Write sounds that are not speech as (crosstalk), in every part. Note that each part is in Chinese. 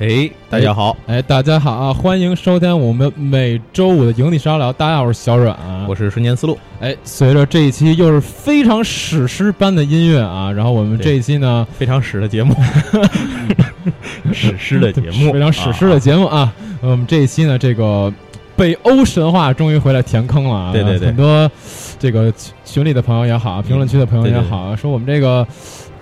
哎哎，大家好，哎，大家好啊！欢迎收听我们每周五的营地沙聊。大家好，我是小阮啊。我是瞬间思路。哎，随着这一期又是非常史诗般的音乐啊，然后我们这一期呢，非常史的节目，(laughs) 史诗的节目，非常史诗的节目啊。我们这一期呢，这个北欧神话终于回来填坑了啊！对对对，很多这个群里的朋友也好，评论区的朋友也好，说我们这个。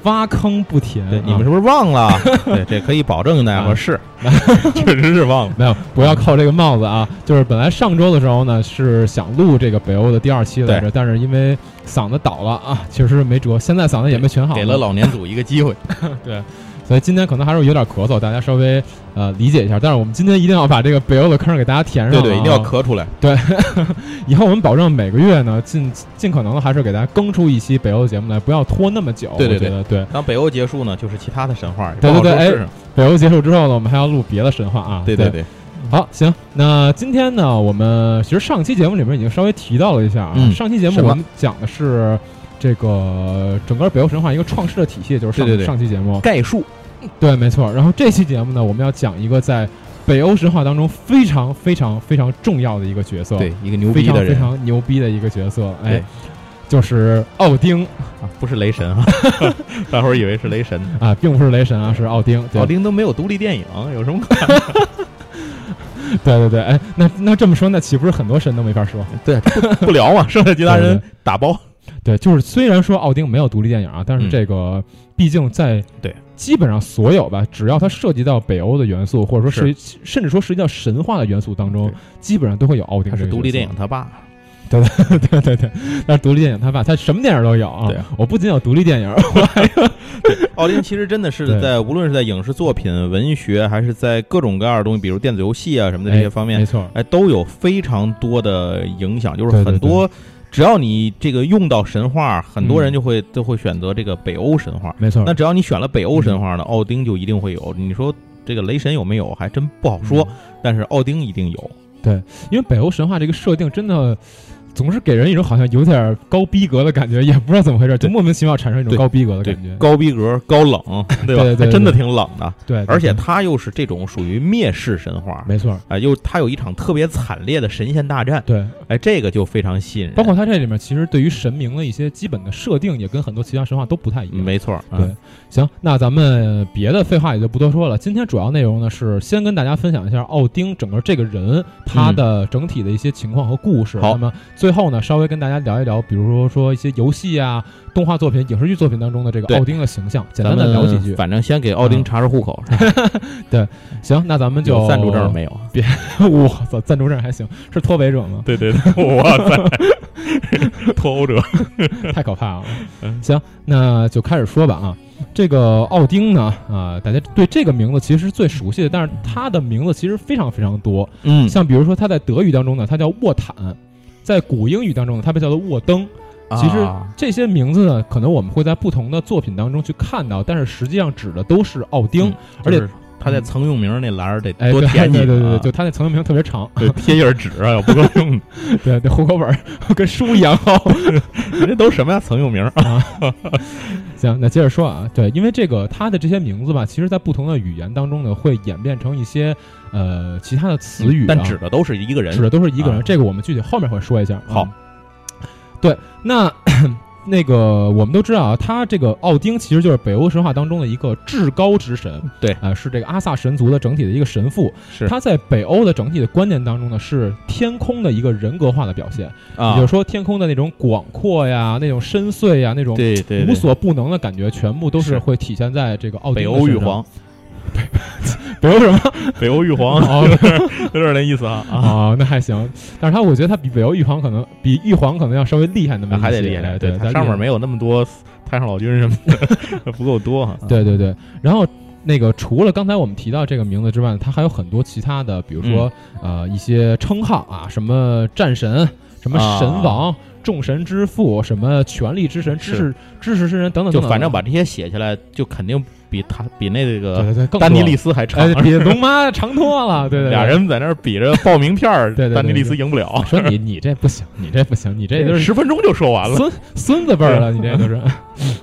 挖坑不填，你们是不是忘了？(laughs) 对，这可以保证大家伙是，(laughs) 确实是忘了。没有，不要扣这个帽子啊！就是本来上周的时候呢，是想录这个北欧的第二期来着，但是因为嗓子倒了啊，确实没辙。现在嗓子也没全好，给了老年组一个机会。(laughs) 对。所以今天可能还是有点咳嗽，大家稍微呃理解一下。但是我们今天一定要把这个北欧的坑给大家填上，对对，一定要咳出来。对，(laughs) 以后我们保证每个月呢，尽尽可能的还是给大家更出一期北欧的节目来，不要拖那么久。对对对对。当北欧结束呢，就是其他的神话。对对对，哎，北欧结束之后呢，我们还要录别的神话啊。对对对。好，行，那今天呢，我们其实上期节目里面已经稍微提到了一下啊。上期节目我们讲的是这个整个北欧神话一个创世的体系，就是上上期节目概述。(laughs) 对，没错。然后这期节目呢，我们要讲一个在北欧神话当中非常非常非常重要的一个角色，对，一个牛逼的人，非常牛逼的一个角色，哎，就是奥丁啊，不是雷神啊，(laughs) 大伙儿以为是雷神 (laughs) 啊，并不是雷神啊，是奥丁。奥丁都没有独立电影，有什么可看？对对对，哎，那那这么说，那岂不是很多神都没法说？对，不聊嘛，剩下其他人打包。对，就是虽然说奥丁没有独立电影啊，但是这个毕竟在对。基本上所有吧，只要它涉及到北欧的元素，或者说是甚至说涉及到神话的元素当中，基本上都会有奥丁。他是独立电影他爸，对对对对对，那是独立电影他爸，他什么电影都有啊。我不仅有独立电影，(laughs) 我还有奥丁。其实真的是在无论是在影视作品、文学，还是在各种各样的东西，比如电子游戏啊什么的这些方面，没错，哎，都有非常多的影响，就是很多。只要你这个用到神话，很多人就会都会选择这个北欧神话。没错，那只要你选了北欧神话呢，奥丁就一定会有。你说这个雷神有没有，还真不好说。但是奥丁一定有。对，因为北欧神话这个设定真的。总是给人一种好像有点高逼格的感觉，也不知道怎么回事，就莫名其妙产生一种高逼格的感觉。高逼格、高冷，对吧？还真的挺冷的。对，而且他又是这种属于灭世神话，没错。哎，又他有一场特别惨烈的神仙大战。对，哎，这个就非常吸引人。包括他这里面其实对于神明的一些基本的设定，也跟很多其他神话都不太一样。没错。对，行，那咱们别的废话也就不多说了。今天主要内容呢是先跟大家分享一下奥丁整个这个人他的整体的一些情况和故事。好，那么最后呢，稍微跟大家。聊一聊，比如说说一些游戏啊、动画作品、影视剧作品当中的这个奥丁的形象，简单的聊几句。反正先给奥丁查查户口。(laughs) 对，行，那咱们就赞助证没有？别，我操，赞助证还行，是脱北者吗？对对对，我操，(laughs) 脱欧者，(laughs) 太可怕了。行，那就开始说吧啊。这个奥丁呢，啊，大家对这个名字其实是最熟悉的，但是他的名字其实非常非常多。嗯，像比如说他在德语当中呢，他叫沃坦。在古英语当中呢，它被叫做沃登。其实这些名字呢，可能我们会在不同的作品当中去看到，但是实际上指的都是奥丁。而且他在曾用名那栏儿得多填几个。对对对，就他那曾用名特别长，对贴页纸啊，(laughs) 要不够用。对，那户口本 (laughs) 跟书一样厚。(laughs) 人家都什么呀？曾用名啊？行，那接着说啊，对，因为这个他的这些名字吧，其实在不同的语言当中呢，会演变成一些。呃，其他的词语，但指的都是一个人，指的都是一个人。这个我们具体后面会说一下。好，对，那那个我们都知道啊，他这个奥丁其实就是北欧神话当中的一个至高之神。对，呃，是这个阿萨神族的整体的一个神父。是他在北欧的整体的观念当中呢，是天空的一个人格化的表现。啊，也就是说，天空的那种广阔呀，那种深邃呀，那种对对无所不能的感觉，全部都是会体现在这个奥丁。北欧玉皇。北欧什么？北欧玉皇，(laughs) 有点那意思啊啊，那还行。但是他，我觉得他比北欧玉皇可能比玉皇可能要稍微厉害那么还得厉害。对，他上面没有那么多太上老君什么的，(laughs) 不够多。(laughs) 对对对。然后那个除了刚才我们提到这个名字之外，他还有很多其他的，比如说呃一些称号啊，什么战神，什么神王，众神之父，什么权力之神，知识知识之神等等等等。就反正把这些写下来，就肯定。比他比那个丹尼利斯还长，比龙妈长多了。对对，俩人在那儿比着报名片儿，(laughs) 丹尼利斯赢不了。说你你这不行，你这不行，你这都是十分钟就说完了，孙孙子辈儿了，你这都是。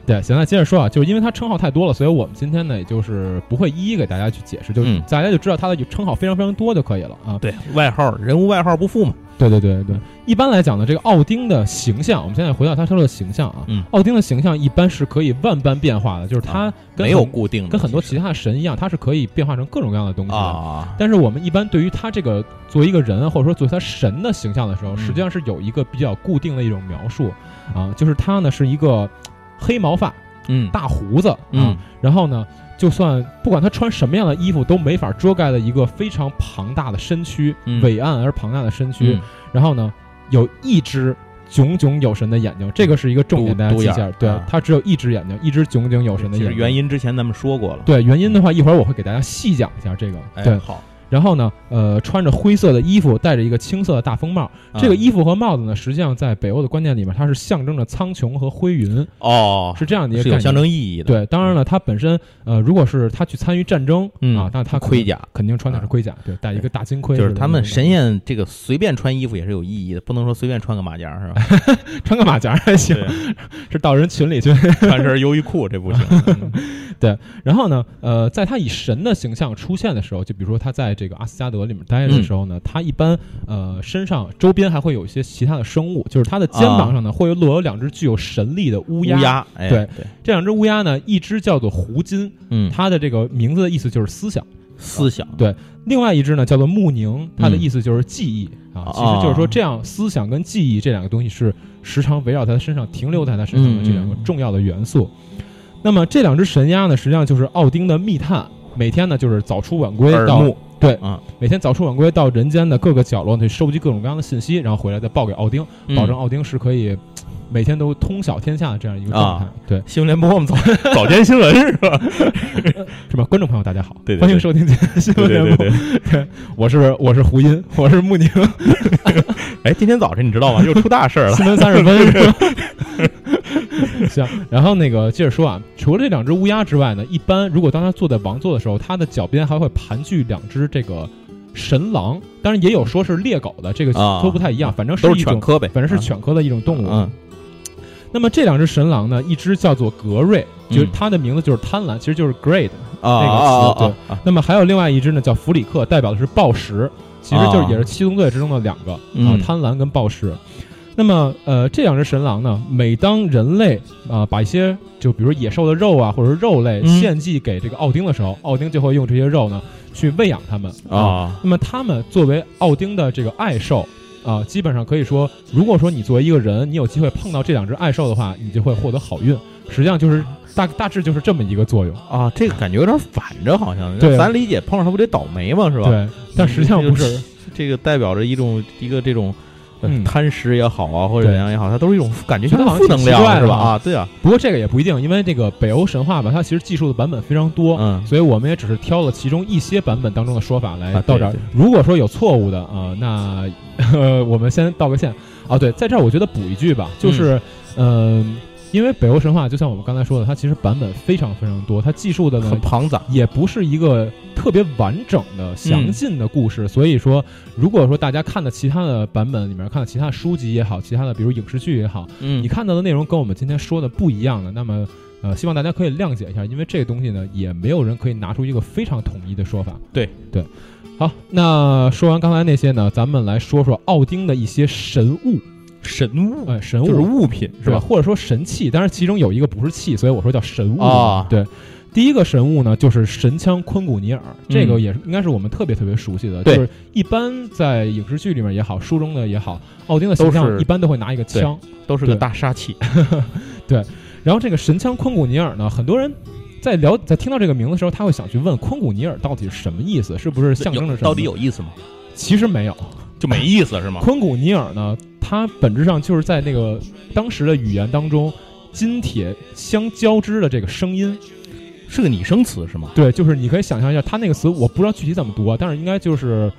对，行，那接着说啊，就是因为他称号太多了，所以我们今天呢，也就是不会一一给大家去解释，就是嗯大家就知道他的称号非常非常多就可以了啊。对，外号人无外号不富嘛。对对对对，一般来讲呢，这个奥丁的形象，我们现在回到他说的形象啊，嗯奥丁的形象一般是可以万般变化的，就是他跟没有很固定的，跟很多其他的神一样，他是可以变化成各种各样的东西的。啊，但是我们一般对于他这个作为一个人，或者说作为他神的形象的时候，嗯实际上是有一个比较固定的一种描述啊，就是他呢是一个黑毛发、嗯。大胡子啊，嗯然后呢，就算不管他穿什么样的衣服，都没法遮盖的一个非常庞大的身躯，嗯。伟岸而庞大的身躯，嗯。然后呢，有一只炯炯有神的眼睛，这个是一个重点，大家记一下。对啊，它只有一只眼睛，一只炯炯有神的眼睛。原因之前咱们说过了。对原因的话，一会儿我会给大家细讲一下这个。对。哎，，好，然后呢，呃，穿着灰色的衣服，戴着一个青色的大风帽。这个啊衣服和帽子呢，实际上在北欧的观念里面，它是象征着苍穹和灰云，哦，是这样的一个概念。是有象征意义的。对，当然了，他本身呃，如果是他去参与战争、嗯啊，那他盔甲肯定穿的是盔甲，对，戴一个大金盔。就是他们神神仙这个随便穿衣服也是有意义的，不能说随便穿个马甲是吧？(laughs) 穿个马甲还行，(laughs) 是到人群里去。穿身优衣库这不行。(laughs) 然后呢，呃，在他以神的形象出现的时候，就比如说他在这个阿斯加德里面待着的时候呢，他一般呃身上周边还会有一些其他的生物，就是他的肩膀上呢、会有落有两只具有神力的乌鸦。乌鸦，哎，对对，这两只乌鸦呢，一只叫做胡金，嗯，它的这个名字的意思就是思想。思想对另外一只呢叫做穆宁，它的嗯意思就是记忆、啊。哦其实就是说，这样思想跟记忆这两个东西是时常围绕他身上停留在他身上的这两个重要的元素。那么这两只神鸦呢，实际上就是奥丁的密探，每天呢就是早出晚归到，对啊，每天早出晚归到人间的各个角落去收集各种各样的信息，然后回来再报给奥丁，嗯保证奥丁是可以每天都通晓天下的这样一个状态。啊对，新闻联播我们早 (laughs) 早间新闻是吧？是吧？观众朋友大家好，对对对欢迎收听今天新闻联播。对，我是我是胡音，我是穆宁。(laughs) 哎，今天早晨你知道吗？又出大事儿了。新闻三十分 (laughs) 是吧？(laughs) 行，然后那个接着说啊，除了这两只乌鸦之外呢，一般如果当它坐在王座的时候，它的脚边还会盘踞两只这个神狼，当然也有说是猎狗的，这个啊都不太一样，反正是一种，是犬科呗，反正是犬科的一种动物。嗯，那么这两只神狼呢，一只叫做格瑞，就是嗯它的名字就是贪婪，其实就是 greed。啊那个啊词对啊啊，那么还有另外一只呢，叫弗里克，代表的是暴食，其实就是啊也是七宗罪之中的两个啊嗯，贪婪跟暴食。那么呃，这两只神狼呢，每当人类啊、把一些就比如野兽的肉啊，或者是肉类嗯献祭给这个奥丁的时候，奥丁就会用这些肉呢去喂养它们啊，那么它们作为奥丁的这个爱兽啊、基本上可以说，如果说你作为一个人，你有机会碰到这两只爱兽的话，你就会获得好运。实际上就是大大致就是这么一个作用。啊，这个感觉有点反着，好像。对咱理解碰上它不得倒霉吗？是吧？对，但实际上不是。这个代表着一种一个这种。贪食也好啊，或者怎样也好，它都是一种感觉觉得像负能好像挺奇怪量是吧？啊啊，对啊，不过这个也不一定，因为这个北欧神话吧，它其实记述的版本非常多，嗯。所以我们也只是挑了其中一些版本当中的说法来啊到这儿。对。对如果说有错误的啊、那呃我们先道个歉。啊。对，在这儿我觉得补一句吧，就是嗯、因为北欧神话就像我们刚才说的，它其实版本非常非常多，它记述的呢很庞杂。也不是一个特别完整的、详尽的故事，所以说，如果说大家看的其他的版本里面看的其他的书籍也好，其他的比如影视剧也好，嗯。你看到的内容跟我们今天说的不一样的，那么呃，希望大家可以谅解一下，因为这个东西呢，也没有人可以拿出一个非常统一的说法。对。对，好，那说完刚才那些呢，咱们来说说奥丁的一些神物，神物哎，神物就是物品是吧？或者说神器，当然其中有一个不是器，所以我说叫神物啊对。第一个神物呢，就是神枪昆古尼尔，这个嗯也是应该是我们特别特别熟悉的，就是一般在影视剧里面也好，书中的也好，奥丁的形象一般都会拿一个枪，都是个大杀器。(laughs) 对然后这个神枪昆古尼尔呢，很多人在聊在听到这个名字的时候，他会想去问昆古尼尔到底是什么意思，是不是象征着什么？到底？有意思吗？其实没有。就没意思是吗？昆古尼尔呢，它本质上就是在那个当时的语言当中，金铁相交织的这个声音。是个拟声词是吗？对，就是你可以想象一下，它那个词我不知道具体怎么读啊，但是应该就是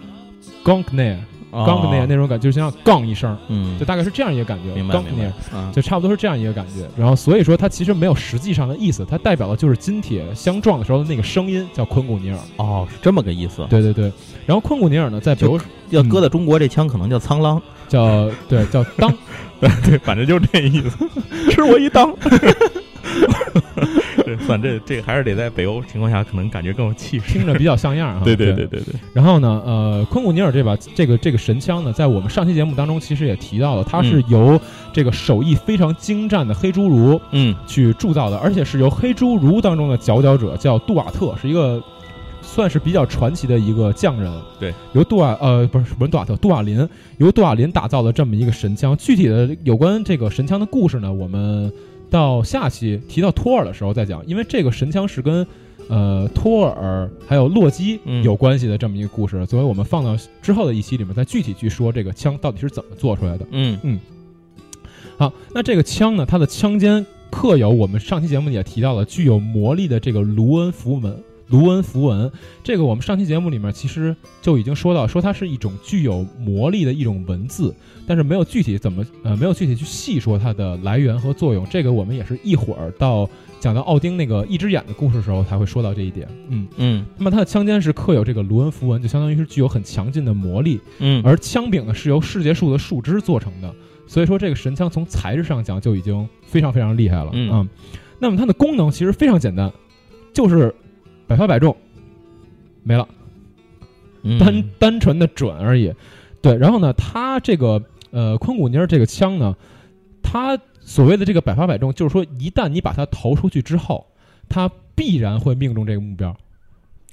gong ne 啊 gong ne 那种感觉，就像杠一声，嗯就，大概是这样一个感觉。明白 gong 明 ne 白。啊，就差不多是这样一个感觉。然后所以说它其实没有实际上的意思，它代表的就是金铁相撞的时候的那个声音，叫昆古尼尔。哦，是这么个意思。对对对。然后昆古尼尔呢，在比如要搁在中国，这枪可能叫苍狼。叫对叫当，(laughs) 对，反正就是这意思。(laughs) 吃我一当。(laughs) 对，算这这还是得在北欧情况下，可能感觉更有气势，听着比较像样啊。对对对对对。然后呢，呃，昆古尼尔这把这个这个神枪呢，在我们上期节目当中其实也提到了，它是由这个手艺非常精湛的黑侏儒嗯去铸造的，而且是由黑侏儒当中的佼佼者叫杜瓦特，是一个算是比较传奇的一个匠人。对，由杜瓦呃不是不是杜瓦特，杜瓦林由杜瓦林打造的这么一个神枪。具体的有关这个神枪的故事呢，我们到下期提到托尔的时候再讲，因为这个神枪是跟呃托尔还有洛基有关系的这么一个故事，所以我们放到之后的一期里面再具体去说这个枪到底是怎么做出来的。嗯嗯。好，那这个枪呢，它的枪尖刻有我们上期节目也提到了具有魔力的这个卢恩符文。卢恩符文，这个我们上期节目里面其实就已经说到，说它是一种具有魔力的一种文字，但是没有具体怎么呃没有具体去细说它的来源和作用。这个我们也是一会儿到讲到奥丁那个一只眼的故事的时候才会说到这一点。嗯嗯，那么它的枪尖是刻有这个卢恩符文，就相当于是具有很强劲的魔力。嗯，而枪柄呢是由世界树的树枝做成的，所以说这个神枪从材质上讲就已经非常非常厉害了。嗯，那么它的功能其实非常简单，就是百发百中，没了，单单纯的准而已。对，然后呢，它这个呃昆古尼尔这个枪呢，它所谓的这个百发百中，就是说一旦你把它投出去之后，它必然会命中这个目标，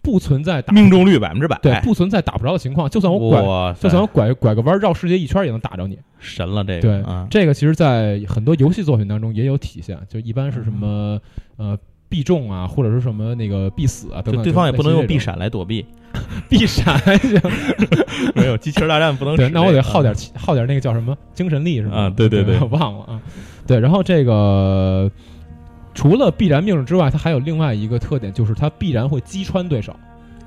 不存在打命中率百分之百，对，不存在打不着的情况。就算我拐，就算我拐拐个弯绕世界一圈也能打着你，神了这个。对，这个其实在很多游戏作品当中也有体现，就一般是什么呃。必中啊，或者是什么那个必死啊等等，对方也不能用必闪来躲避，(laughs) 必闪行，(laughs) 没有机器人大战不能。对，那我得耗点耗点那个叫什么精神力是吧？啊，对对对，我忘了啊。对，然后这个除了必然命中之外，它还有另外一个特点，就是它必然会击穿对手。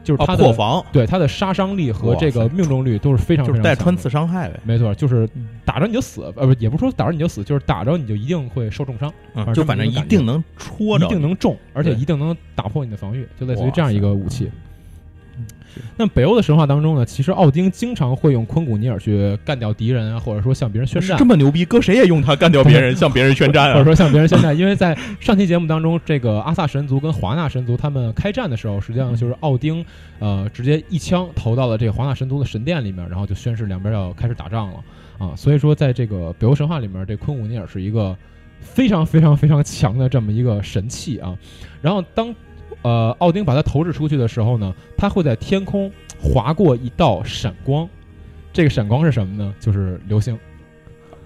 就是他的破防，对他的杀伤力和这个命中率都是非常非常带穿刺伤害呗。没错，就是打着你就死，呃，不，也不是说打着你就死，就是打着你就一定会受重伤，就反正一定能戳着，一定能中，而且一定能打破你的防御，就类似于这样一个武器。那北欧的神话当中呢，其实奥丁经常会用昆古尼尔去干掉敌人啊，或者说向别人宣战。这么牛逼，搁谁也用他干掉别人，(laughs) 向别人宣战啊，或者说向别人宣战。因为在上期节目当中，这个阿萨神族跟华纳神族他们开战的时候，实际上就是奥丁呃直接一枪投到了这个华纳神族的神殿里面，然后就宣誓两边要开始打仗了啊。所以说，在这个北欧神话里面，这昆古尼尔是一个非常非常非常强的这么一个神器啊。然后当呃，奥丁把它投掷出去的时候呢，它会在天空划过一道闪光，这个闪光是什么呢？就是流星。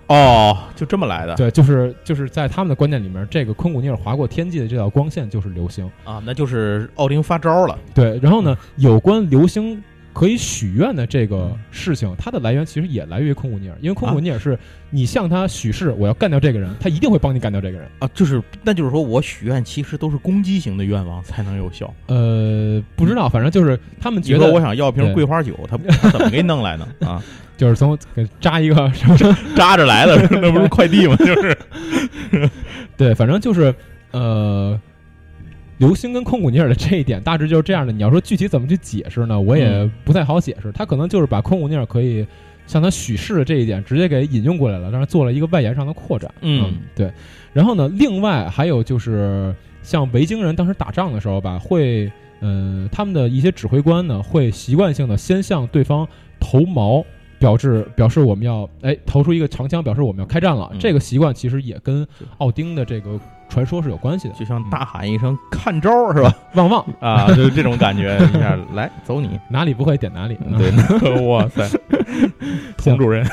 哦，就这么来的。对，就是就是在他们的观念里面，这个昆古尼尔划过天际的这道光线就是流星啊，那就是奥丁发招了。对，然后呢，有关流星。可以许愿的这个事情，它的来源其实也来源于昆古尼尔，因为昆古尼尔是你向他许誓我要干掉这个人，他一定会帮你干掉这个人啊。就是，那就是说我许愿其实都是攻击型的愿望才能有效。呃，不知道，反正就是他们觉得我想要瓶桂花酒，他他怎么给你弄来呢？(laughs) 啊，就是从给扎一个什么 (laughs) 扎着来的，(laughs) 那不是快递吗？就是，对，反正就是呃。流星跟昆古尼尔的这一点大致就是这样的。你要说具体怎么去解释呢？我也不太好解释。他可能就是把昆古尼尔可以向他许誓的这一点直接给引用过来了，但是做了一个外延上的扩展。嗯，对。然后呢，另外还有就是像维京人当时打仗的时候吧，会嗯，他们的一些指挥官呢会习惯性的先向对方投矛，表示表示我们要哎投出一个长枪，表示我们要开战了。这个习惯其实也跟奥丁的这个。传说是有关系的，就像大喊一声“看招”是吧？旺旺。(laughs) 啊，就是这种感觉。一下来走你。(laughs) 哪里不会点哪里。对，(laughs) 哇塞，童主任。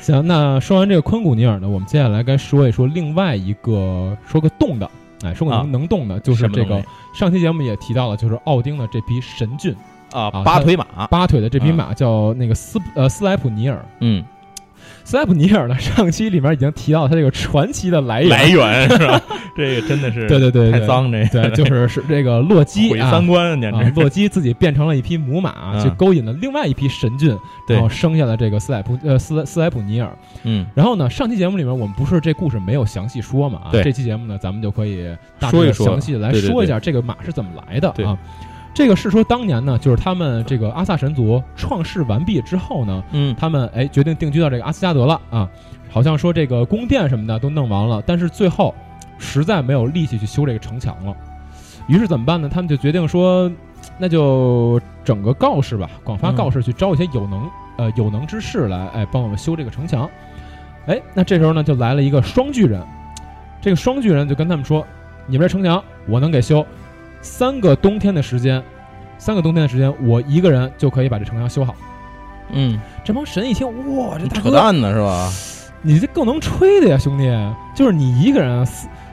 行，那说完这个昆古尼尔呢，我们接下来该说一说另外一个说个动的，哎，说个能能动的，就是这个上期节目也提到了，就是奥丁的这匹神骏。啊，八腿马，八腿的这匹马叫那个斯呃斯莱普尼尔，嗯。斯莱普尼尔呢？上期里面已经提到他这个传奇的来源，来源是吧？(laughs) 这个真的是对对对，太脏这个对，就是是这个洛基毁三观，简直洛基自己变成了一匹母马，去勾引了另外一匹神骏，然后生下了这个斯莱普呃斯斯莱普尼尔。嗯，然后呢，上期节目里面我们不是这故事没有详细说嘛？啊，这期节目呢，咱们就可以说一说详细的来说一下这个马是怎么来的啊。这个是说当年呢，就是他们这个阿萨神族创世完毕之后呢，嗯，他们哎决定定居到这个阿斯加德了啊。好像说这个宫殿什么的都弄完了，但是最后实在没有力气去修这个城墙了。于是怎么办呢？他们就决定说，那就整个告示吧，广发告示去招一些有能呃有能之士来，哎，帮我们修这个城墙。哎，那这时候呢，就来了一个双巨人。这个双巨人就跟他们说：“你们这城墙我能给修，三个冬天的时间，三个冬天的时间，我一个人就可以把这城墙修好。”嗯，这帮神一听，哇，这大扯淡呢是吧？你这够能吹的呀，兄弟！就是你一个人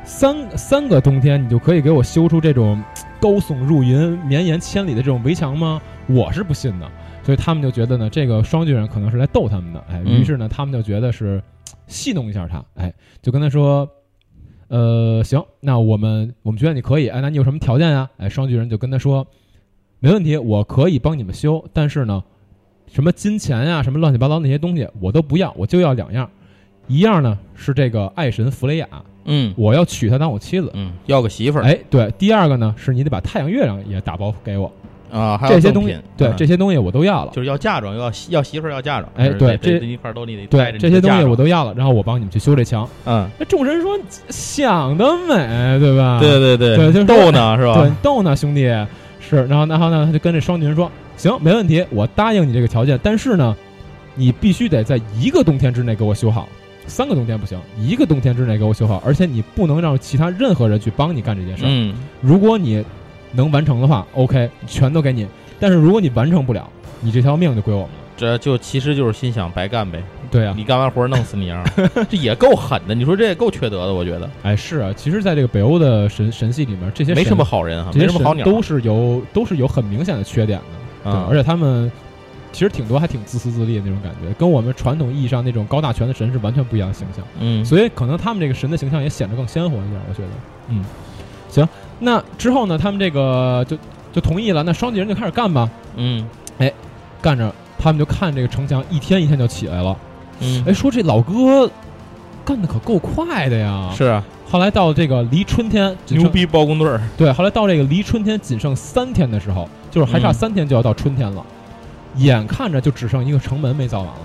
三三个冬天，你就可以给我修出这种高耸入云、绵延千里的这种围墙吗？我是不信的。所以他们就觉得呢，这个双巨人可能是来逗他们的。哎，于是呢，他们就觉得是戏弄一下他。哎，就跟他说。呃，行，那我们我们觉得你可以，哎，那你有什么条件啊？哎，双巨人就跟他说，没问题，我可以帮你们修，但是呢，什么金钱呀，什么乱七八糟那些东西我都不要，我就要两样，一样呢是这个爱神弗雷亚，嗯，我要娶她当我妻子，嗯，要个媳妇儿，哎，对，第二个呢是你得把太阳月亮也打包给我。啊，还有这些东西，对这些东西我都要了，就是要嫁妆，要要媳妇儿，要嫁妆。哎，对，这一块都你得对这些东西我都要了，然后我帮你们去修这墙。嗯，那众神说想得美，对吧？对对对对，就逗呢，是吧？对，逗呢，兄弟是。然后，然后呢，他就跟这双女人说：“行，没问题，我答应你这个条件，但是呢，你必须得在一个冬天之内给我修好，三个冬天不行，一个冬天之内给我修好，而且你不能让其他任何人去帮你干这件事。嗯，如果你能完成的话，OK，全都给你。”但是如果你完成不了，你这条命就归我们了。这就其实就是心想白干呗。对啊，你干完活弄死你啊，(laughs) 这也够狠的。你说这也够缺德的，我觉得。哎，是啊，其实，在这个北欧的神神系里面，这些没什么好人啊，没什么好鸟，都是有都是有很明显的缺点的。对，而且他们其实挺多还挺自私自利的那种感觉，跟我们传统意义上那种高大全的神是完全不一样的形象。嗯，所以可能他们这个神的形象也显得更鲜活一点。我觉得，嗯，行，那之后呢，他们这个就。就同意了，那双巨人就开始干吧。嗯，哎，干着，他们就看这个城墙一天一天就起来了。嗯，哎，说这老哥干的可够快的呀。是啊。后来到这个离春天，牛逼包工队儿。对，后来到这个离春天仅剩三天的时候，就是还差三天就要到春天了，眼看着就只剩一个城门没造完了。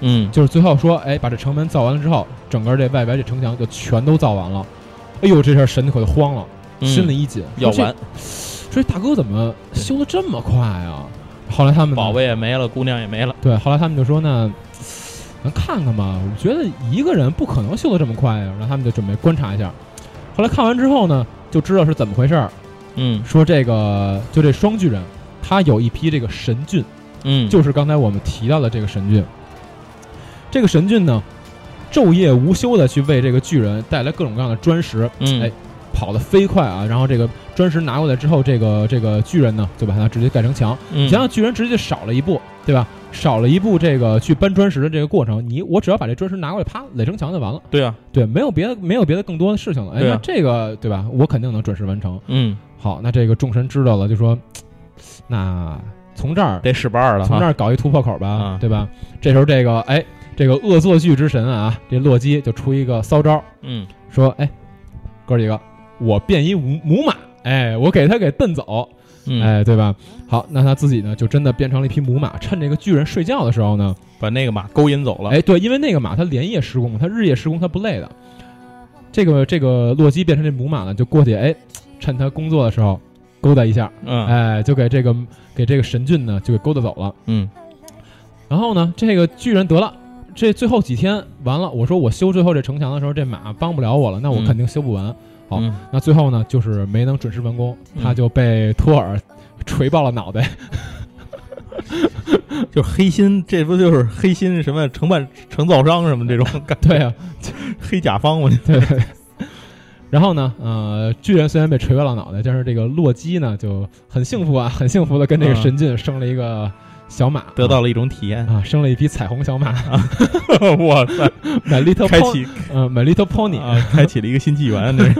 嗯，就是最后说，哎，把这城门造完了之后，整个这外围这城墙就全都造完了。哎呦，这下神可就慌了，心里一紧，要完。说大哥怎么修的这么快啊？后来他们宝贝也没了，姑娘也没了。对，后来他们就说呢，咱看看吧。我觉得一个人不可能修的这么快呀。然后他们就准备观察一下。后来看完之后呢，就知道是怎么回事儿。嗯，说这个就这双巨人，他有一批这个神骏。嗯，就是刚才我们提到的这个神骏。这个神骏呢，昼夜无休的去为这个巨人带来各种各样的砖石。嗯，哎。跑得飞快啊！然后这个砖石拿过来之后，这个这个巨人呢，就把它直接盖成墙。你想想，巨人直接少了一步，对吧？少了一步这个去搬砖石的这个过程，你我只要把这砖石拿过来，啪垒成墙就完了。对啊，对，没有别的，没有别的更多的事情了。哎，那这个对吧？我肯定能准时完成。嗯，好，那这个众神知道了，就说，(tsk) 那从这儿得使绊儿了，从这儿搞一突破口吧，对吧？这时候这个哎，这个恶作剧之神啊，这洛基就出一个骚招，嗯，说哎，哥几个。我变一母母马，哎，我给他给蹬走，哎，对吧？好，那他自己呢，就真的变成了一匹母马，趁这个巨人睡觉的时候呢，把那个马勾引走了。哎，对，因为那个马它连夜施工，它日夜施工，它不累的。这个这个洛基变成这母马呢，就过去，哎，趁他工作的时候勾搭一下，嗯，哎，就给这个给这个神俊呢，就给勾搭走了，嗯。然后呢，这个巨人得了，这最后几天完了，我说我修最后这城墙的时候，这马帮不了我了，那我肯定修不完。好，那最后呢，就是没能准时完工，他就被托尔锤爆了脑袋。(laughs) 就黑心，这不就是黑心什么承办承造商什么这种？(laughs) 对啊，黑甲方我 (laughs) 对。然后呢，呃，巨人虽然被锤爆了脑袋，但是这个洛基呢就很幸福啊，很幸福的跟这个神俊生了一个。小马得到了一种体验。啊，生了一匹彩虹小马，(laughs) 哇塞，(laughs) My Little 开启，呃，My Little Pony 啊，开启了一个新纪元，(laughs) 对，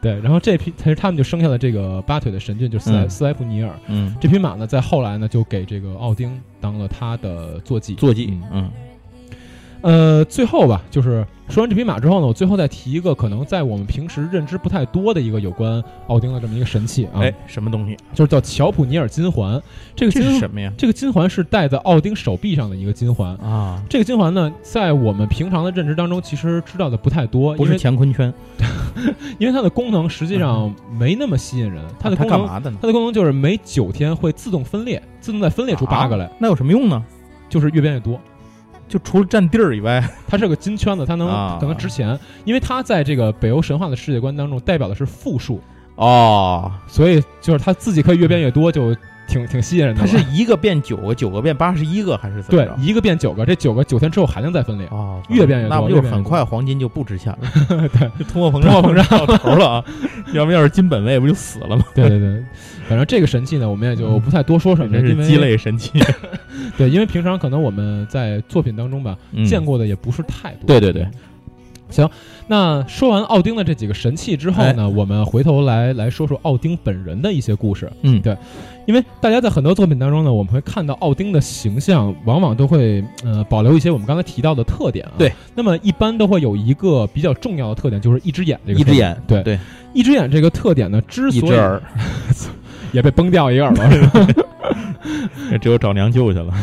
对，然后这匹，其实他们就生下了这个八腿的神骏，就是斯莱斯莱普尼尔，嗯，这匹马呢，在后来呢，就给这个奥丁当了他的坐骑，坐骑，嗯，呃，最后吧，就是说完这匹马之后呢，我最后再提一个可能在我们平时认知不太多的一个有关奥丁的这么一个神器啊，哎，什么东西？就是叫乔普尼尔金环。这个是什么呀？这个金环是戴在奥丁手臂上的一个金环。啊，这个金环呢，在我们平常的认知当中，其实知道的不太多，不是乾坤圈，(laughs) 因为它的功能实际上没那么吸引人。它的功能，干嘛的呢？它的功能就是每九天会自动分裂，自动再分裂出八个来，那有什么用呢？就是越变越多。就除了占地儿以外，(laughs) 它是个金圈子，它能啊。可能值钱，因为它在这个北欧神话的世界观当中代表的是负数，哦，所以就是它自己可以越变越多，就挺挺吸引人的。它是一个变九个，九个变八十一个，还是怎么着？对一个变九个，这九个九天之后还能再分裂。哦，越变越多那不就是很快黄金就不值钱了？(laughs) 对，通货膨通货膨胀 (laughs) 到头了啊！要不要是金本位，不就死了吗？对对对，反正这个神器呢，我们也就不太多说什么了，因为真是鸡肋神器。(laughs) 对，因为平常可能我们在作品当中吧，嗯见过的也不是太多。对对对，那说完奥丁的这几个神器之后呢，我们回头来来说说奥丁本人的一些故事。嗯。对因为大家在很多作品当中呢，我们会看到奥丁的形象，往往都会呃保留一些我们刚才提到的特点啊。对，那么一般都会有一个比较重要的特点，就是一只眼这个一只特点。眼，对对，一只眼这个特点呢，之所以一只耳，(laughs) 也被崩掉一个耳朵，是吧？(laughs) 只有找娘舅去了。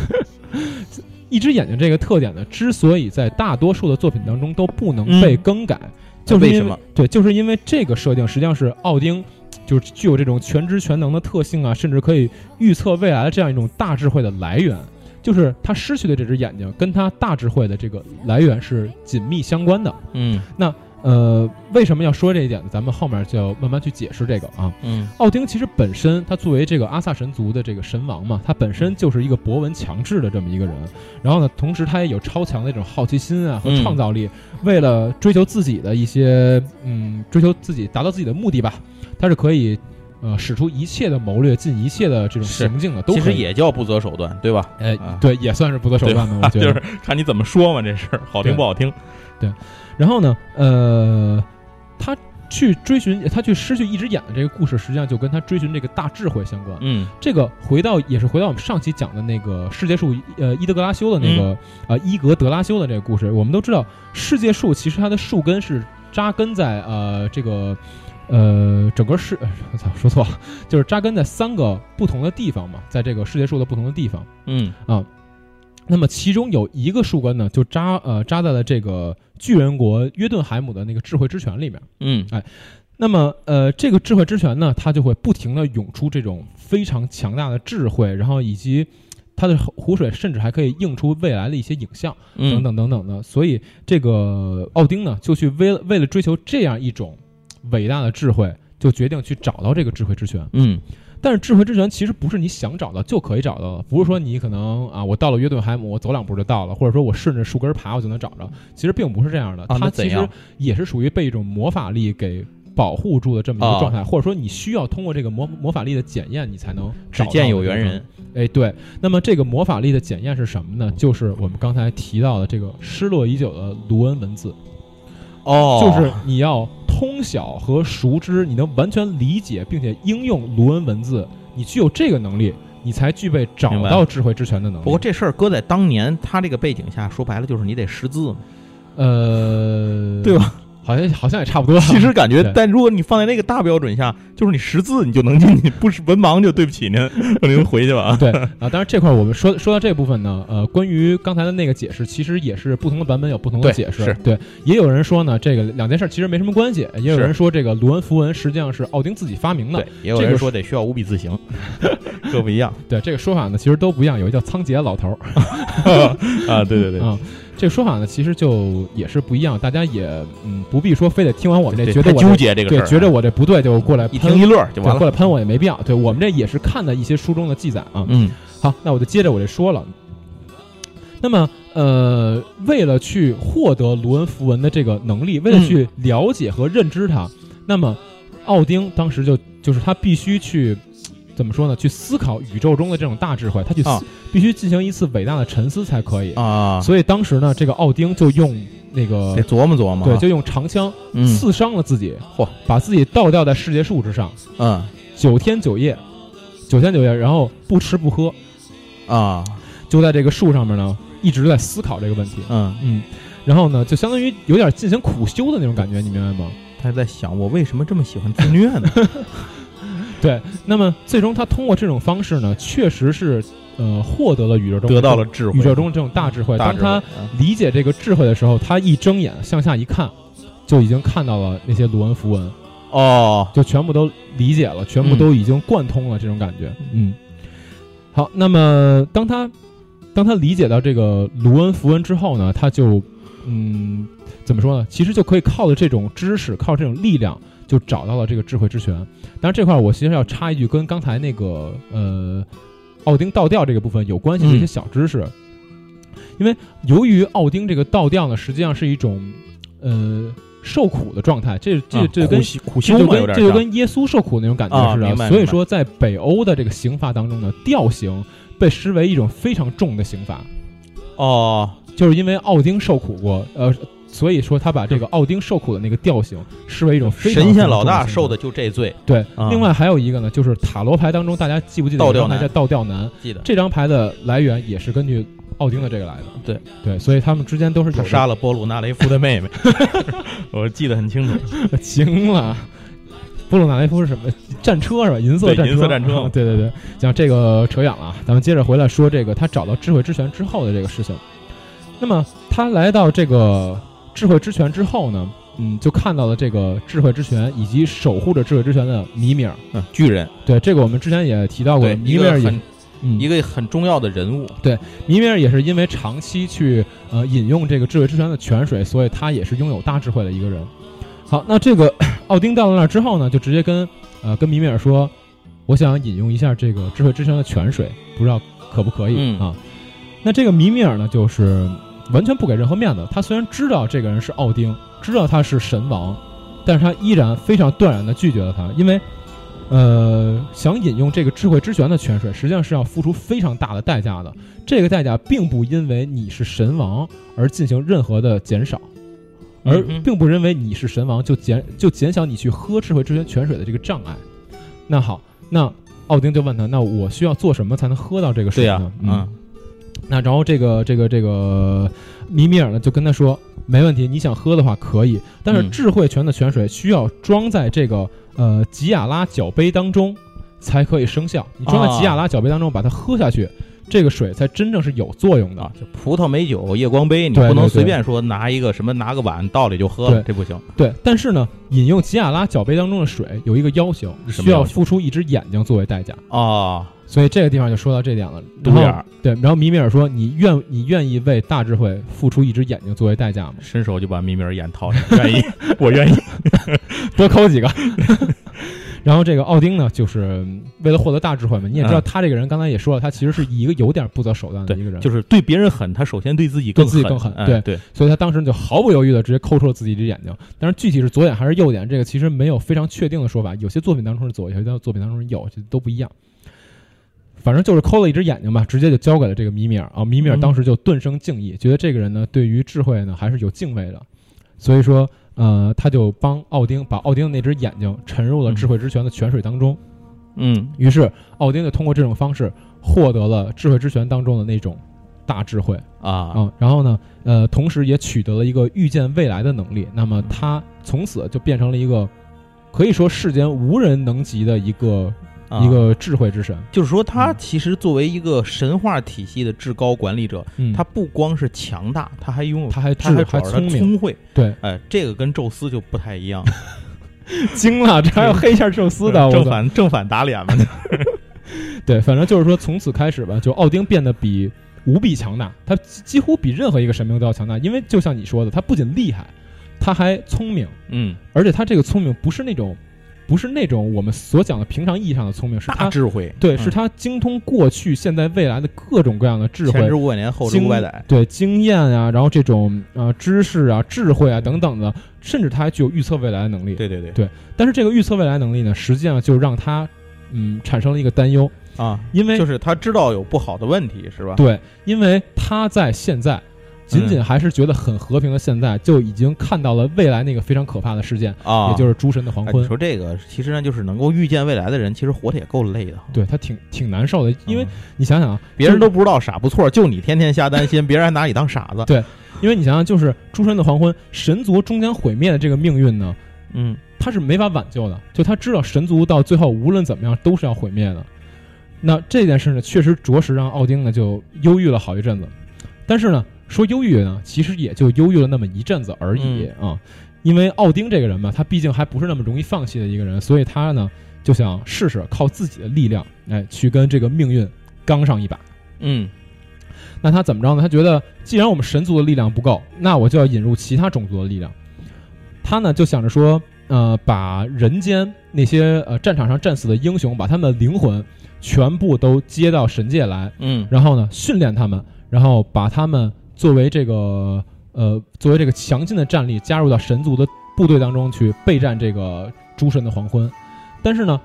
一只眼睛这个特点呢，之所以在大多数的作品当中都不能嗯被更改，就是因为什么？对，就是因为这个设定实际上是奥丁，就是具有这种全知全能的特性啊，甚至可以预测未来的这样一种大智慧的来源。就是他失去的这只眼睛，跟他大智慧的这个来源是紧密相关的。嗯呃，为什么要说这一点呢？咱们后面就要慢慢去解释这个啊。嗯奥丁其实本身，他作为这个阿萨神族的这个神王嘛，他本身就是一个博闻强志的这么一个人。然后呢，同时他也有超强的这种好奇心啊和嗯创造力，为了追求自己的一些嗯，追求自己达到自己的目的吧，他是可以呃使出一切的谋略，尽一切的这种行径的，都其。实也叫不择手段，对吧？哎啊，对，也算是不择手段的，我觉得。就是看你怎么说嘛，这事儿好听不好听？然后呢，呃，他去追寻，他去失去一只眼的这个故事，实际上就跟他追寻这个大智慧相关。嗯这个回到也是回到我们上期讲的那个世界树，呃，伊德格拉修的那个、呃伊格德拉修的这个故事。我们都知道，世界树其实它的树根是扎根在呃这个呃整个世，呃我操说错了，就是扎根在三个不同的地方嘛，在这个世界树的不同的地方。嗯那么其中有一个树根呢，就扎呃扎在了这个巨人国约顿海姆的那个智慧之泉里面。嗯哎那么，呃，这个智慧之泉呢，它就会不停的涌出这种非常强大的智慧，然后以及它的湖水甚至还可以映出未来的一些影像嗯等等等等的。所以，这个奥丁呢，就去为了为了追求这样一种伟大的智慧，就决定去找到这个智慧之泉。嗯但是，智慧之泉其实不是你想找到就可以找到的，不是说你可能啊，我到了约顿海姆，我走两步就到了，或者说我顺着树根爬我就能找着。其实并不是这样的，啊它其实也是属于被一种魔法力给保护住的这么一啊个状态，或者说你需要通过这个魔魔法力的检验，你才能只找见有缘人。哎，对，那么这个魔法力的检验是什么呢？就是我们刚才提到的这个失落已久的卢恩文字，哦就是你要通晓和熟知，你能完全理解并且应用卢恩文字，你具有这个能力，你才具备找到智慧之泉的能力。不过这事儿搁在当年他这个背景下，说白了就是你得识字嘛。呃，对吧？好像好像也差不多。其实感觉，但如果你放在那个大标准下，就是你识字你就能进去，不是文盲就对不起您，您回去吧啊。对啊，当然这块儿我们说说到这部分呢，呃，关于刚才的那个解释，其实也是不同的版本有不同的解释。是对，也有人说呢，这个两件事其实没什么关系，也有人说这个卢恩符文实际上是奥丁自己发明的对。，也有这个人说得需要五笔字形，(laughs) 各不一样对，这个说法呢，其实都不一样。有一叫仓颉老头儿 (laughs) 啊。对对对，啊、这个说法呢，其实就也是不一样。大家也嗯不必说非得听完我们这觉得我纠结这个事儿，对觉得我这不对就过来喷一听一乐就完了。过来喷我也没必要。对我们这也是看的一些书中的记载啊。嗯好，那我就接着我这说了。那么，呃，为了去获得卢恩符文的这个能力，为了去了解和认知它，那么奥丁当时就就是他必须去怎么说呢？去思考宇宙中的这种大智慧，他去思、啊必须进行一次伟大的沉思才可以。啊，所以当时呢，这个奥丁就用那个得琢磨琢磨。对，就用长枪嗯刺伤了自己，嚯把自己倒吊在世界树之上，嗯九天九夜，九天九夜，然后不吃不喝，啊就在这个树上面呢，一直在思考这个问题。嗯嗯，然后呢，就相当于有点进行苦修的那种感觉，你明白吗？他在想我为什么这么喜欢自虐呢？(laughs) 对，那么最终他通过这种方式呢，确实是呃获得了宇宙中得到了智慧，宇宙中这种大智慧。当他理解这个智慧的时候，他一睁眼向下一看，就已经看到了那些卢恩符文。哦，就全部都理解了，全部都已经贯通了这种感觉。嗯，好，那么当他当他理解到这个卢恩符文之后呢，他就嗯怎么说呢？其实就可以靠着这种知识，靠这种力量，就找到了这个智慧之泉。当然这块我其实要插一句，跟刚才那个呃奥丁倒吊这个部分有关系的一些小知识，因为由于奥丁这个倒吊呢，实际上是一种呃。受苦的状态，这这这跟苦修就跟这就跟耶稣受苦那种感觉似的。所以说，在北欧的这个刑罚当中呢，吊刑被视为一种非常重的刑罚。哦，就是因为奥丁受苦过，呃，所以说他把这个奥丁受苦的那个调性视为一种神仙老大受的就这罪。对，另外还有一个呢，就是塔罗牌当中，大家记不记得倒吊男？叫倒吊男。记得这张牌的来源也是根据。奥丁的这个来的，对对，所以他们之间都是他杀了波鲁纳雷夫的妹妹，(laughs) 我记得很清楚。行了，波鲁纳雷夫是什么？战车是吧？银色战车。银色战车。对 (laughs) 对对，讲这个扯远了啊，咱们接着回来说这个他找到智慧之泉之后的这个事情。那么他来到这个智慧之泉之后呢，嗯，就看到了这个智慧之泉以及守护着智慧之泉的米米尔，嗯，巨人。对，这个我们之前也提到过，米米尔也。一个很重要的人物，对，米米尔也是因为长期去呃饮用这个智慧之泉的泉水，所以他也是拥有大智慧的一个人。好，那这个 (coughs) 奥丁到了那儿之后呢，就直接跟呃跟米米尔说，我想饮用一下这个智慧之泉的泉水，不知道可不可以啊？那这个米米尔呢，就是完全不给任何面子。他虽然知道这个人是奥丁，知道他是神王，但是他依然非常断然的拒绝了他，因为。呃，想饮用这个智慧之泉的泉水，实际上是要付出非常大的代价的。这个代价并不因为你是神王而进行任何的减少，而并不认为你是神王就减就减小你去喝智慧之泉泉水的这个障碍。那好，那奥丁就问他：“那我需要做什么才能喝到这个水呢？”嗯，那然后这个这个这个米米尔呢就跟他说：“没问题，你想喝的话可以，但是智慧泉的泉水需要装在这个。”呃，吉亚拉角杯当中才可以生效。你装在吉亚拉角杯当中，把它喝下去，这个水才真正是有作用的。就葡萄美酒夜光杯，你不能随便说拿一个什么拿个碗倒里就喝了，这不行。对，但是呢，饮用吉亚拉角杯当中的水有一个要求，需要付出一只眼睛作为代价啊。所以这个地方就说到这点了。独眼对，然后米米尔说：“你愿你愿意为大智慧付出一只眼睛作为代价吗？”伸手就把米米尔眼掏了，愿意，(laughs) 我愿意，(laughs) 多抠几个。(laughs) 然后这个奥丁呢，就是为了获得大智慧嘛。你也知道，他这个人刚才也说了，他其实是一个有点不择手段的一个人，就是对别人狠，他首先对自己更自己更狠。对对，所以他当时就毫不犹豫的直接抠出了自己一只眼睛。但是具体是左眼还是右眼，这个其实没有非常确定的说法。有些作品当中是左，有些作品当中是右，这都不一样。反正就是抠了一只眼睛吧，直接就交给了这个米米尔啊。米米尔当时就顿生敬意，觉得这个人呢，对于智慧呢还是有敬畏的。所以说，呃，他就帮奥丁把奥丁那只眼睛沉入了智慧之泉的泉水当中。嗯，于是奥丁就通过这种方式获得了智慧之泉当中的那种大智慧啊。嗯，然后呢，呃，同时也取得了一个预见未来的能力。那么他从此就变成了一个可以说世间无人能及的一个。一个智慧之神，就是说，他其实作为一个神话体系的至高管理者，他不光是强大，他还拥有，他还他还聪明、聪慧。对，哎，这个跟宙斯就不太一样。(laughs) 惊了，这还要黑一下宙斯的，正反正反打脸嘛？(laughs) 对，反正就是说，从此开始吧，就奥丁变得比无比强大，他几乎比任何一个神明都要强大。因为就像你说的，他不仅厉害，他还聪明。嗯，而且他这个聪明不是那种。不是那种我们所讲的平常意义上的聪明，是他智慧，对，是他精通过去、现在、未来的各种各样的智慧，前知五百年，后知五百载，对，经验啊，然后这种呃知识啊、智慧啊等等的，甚至他还具有预测未来的能力。对对对。对，但是这个预测未来能力呢，实际上就让他嗯产生了一个担忧。啊，因为就是他知道有不好的问题，是吧？对，因为他在现在仅仅还是觉得很和平的现在，就已经看到了未来那个非常可怕的事件，啊，也就是诸神的黄昏。哎你说这个，其实呢，就是能够预见未来的人，其实活得也够累的。对他挺挺难受的，因为嗯你想想啊，别人都不知道傻不错，就你天天瞎担心，(laughs) 别人还拿你当傻子。对因为你想想，就是诸神的黄昏，神族终将毁灭的这个命运呢，嗯他是没法挽救的。就他知道神族到最后无论怎么样都是要毁灭的。那这件事呢，确实着实让奥丁呢就忧郁了好一阵子。但是呢，说忧郁呢，其实也就忧郁了那么一阵子而已啊。因为奥丁这个人嘛，他毕竟还不是那么容易放弃的一个人，所以他呢就想试试靠自己的力量，哎，去跟这个命运刚上一把。嗯那他怎么着呢？他觉得既然我们神族的力量不够，那我就要引入其他种族的力量。他呢就想着说，呃，把人间那些呃战场上战死的英雄，把他们的灵魂全部都接到神界来，嗯然后呢训练他们，然后把他们作为这个呃作为这个强劲的战力加入到神族的部队当中去备战这个诸神的黄昏。但是呢，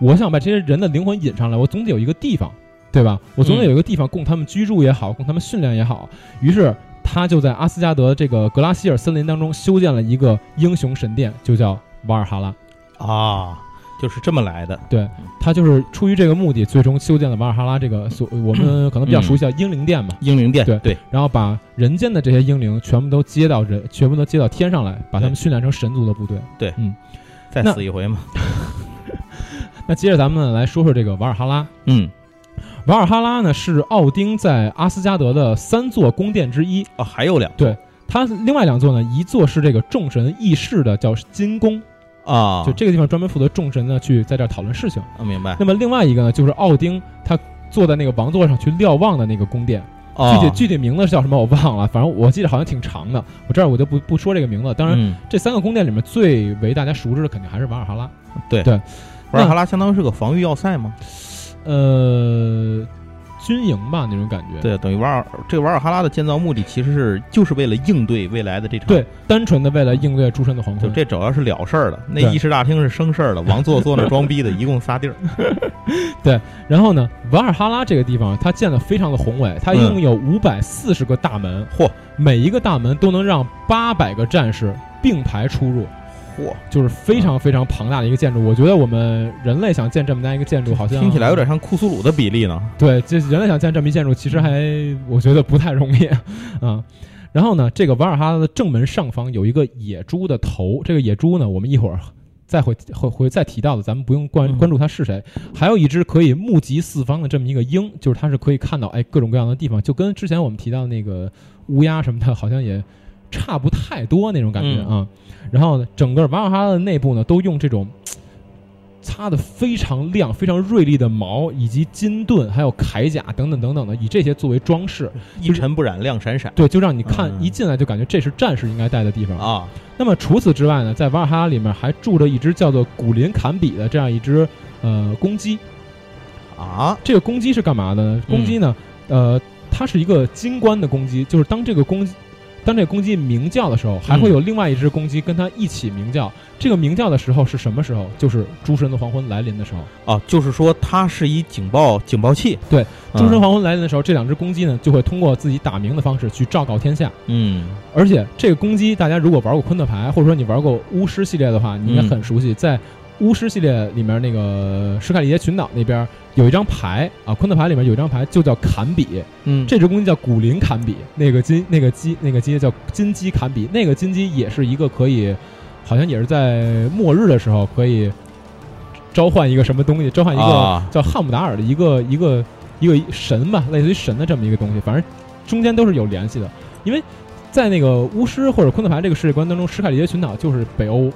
我想把这些人的灵魂引上来，我总得有一个地方，对吧？我总得有一个地方供他们居住也好，供他们训练也好。于是他就在阿斯加德这个格拉希尔森林当中修建了一个英雄神殿，就叫瓦尔哈拉。啊，就是这么来的。对他就是出于这个目的，最终修建了瓦尔哈拉这个所我们可能比较熟悉的英灵殿嘛。英灵殿，对对，然后把人间的这些英灵全部都接到人，全部都接到天上来，把他们训练成神族的部队。对，嗯再死一回嘛。(laughs) 那接着咱们来说说这个瓦尔哈拉。嗯，瓦尔哈拉呢是奥丁在阿斯加德的三座宫殿之一，哦，还有两对他另外两座呢，一座是这个众神议事的，叫金宫，啊，就这个地方专门负责众神呢去在这儿讨论事情。啊，明白。那么另外一个呢，就是奥丁他坐在那个王座上去瞭望的那个宫殿，哦具体具体名字叫什么我忘了，反正我记得好像挺长的。我这儿我就不不说这个名字。当然，嗯这三个宫殿里面最为大家熟知的肯定还是瓦尔哈拉。对对瓦尔哈拉相当于是个防御要塞吗？呃，军营吧那种感觉。对，等于瓦尔这个瓦尔哈拉的建造目的其实是就是为了应对未来的这场。对，单纯的为了应对诸神的黄就昏。这主要是了事儿的，那议事大厅是生事儿的，王座坐那装逼的，(laughs) 一共仨地儿。(laughs) 对然后呢，瓦尔哈拉这个地方它建的非常的宏伟，它一共有五百四十个大门，嚯，每一个大门都能让八百个战士并排出入。嚯，就是非常非常庞大的一个建筑。我觉得我们人类想建这么大一个建筑，好像听起来有点像库苏鲁的比例呢。对，这人类想建这么一建筑，其实还我觉得不太容易啊。(laughs) 然后呢，这个瓦尔哈拉的正门上方有一个野猪的头，这个野猪呢，我们一会儿再会会会再提到的，咱们不用关嗯关注它是谁。还有一只可以目及四方的这么一个鹰，就是它是可以看到哎各种各样的地方，就跟之前我们提到的那个乌鸦什么的，好像也差不太多那种感觉嗯啊。然后呢，整个瓦尔哈拉的内部呢，都用这种 (tsk) 擦的非常亮、非常锐利的毛，以及金盾、还有铠甲等等等等的，以这些作为装饰。一尘不染，亮闪闪对，就让你看嗯一进来就感觉这是战士应该待的地方。啊！那么除此之外呢，在瓦尔哈拉里面还住着一只叫做古林坎比的这样一只呃公鸡。啊，这个公鸡是干嘛的呢？公鸡呢，呃，它是一个金冠的公鸡，就是当这个公鸡。当这个公鸡鸣叫的时候，还会有另外一只公鸡跟它一起鸣叫。这个鸣叫的时候是什么时候？就是诸神的黄昏来临的时候。啊，就是说它是一警报警报器。对，诸神嗯黄昏来临的时候，这两只公鸡呢就会通过自己打鸣的方式去昭告天下。嗯而且这个公鸡，大家如果玩过昆特牌，或者说你玩过巫师系列的话，你应该很熟悉。在巫师系列里面，那个史凯利耶群岛那边有一张牌啊，昆特牌里面有一张牌就叫坎比，嗯，这只公鸡叫古林坎比，那个金那个鸡那个鸡叫金鸡坎比，那个金鸡也是一个可以，好像也是在末日的时候可以召唤一个什么东西，召唤一个啊。叫汉姆达尔的一个一个一个神吧，类似于神的这么一个东西，反正中间都是有联系的，因为在那个巫师或者昆特牌这个世界观当中，史凯利耶群岛就是北欧，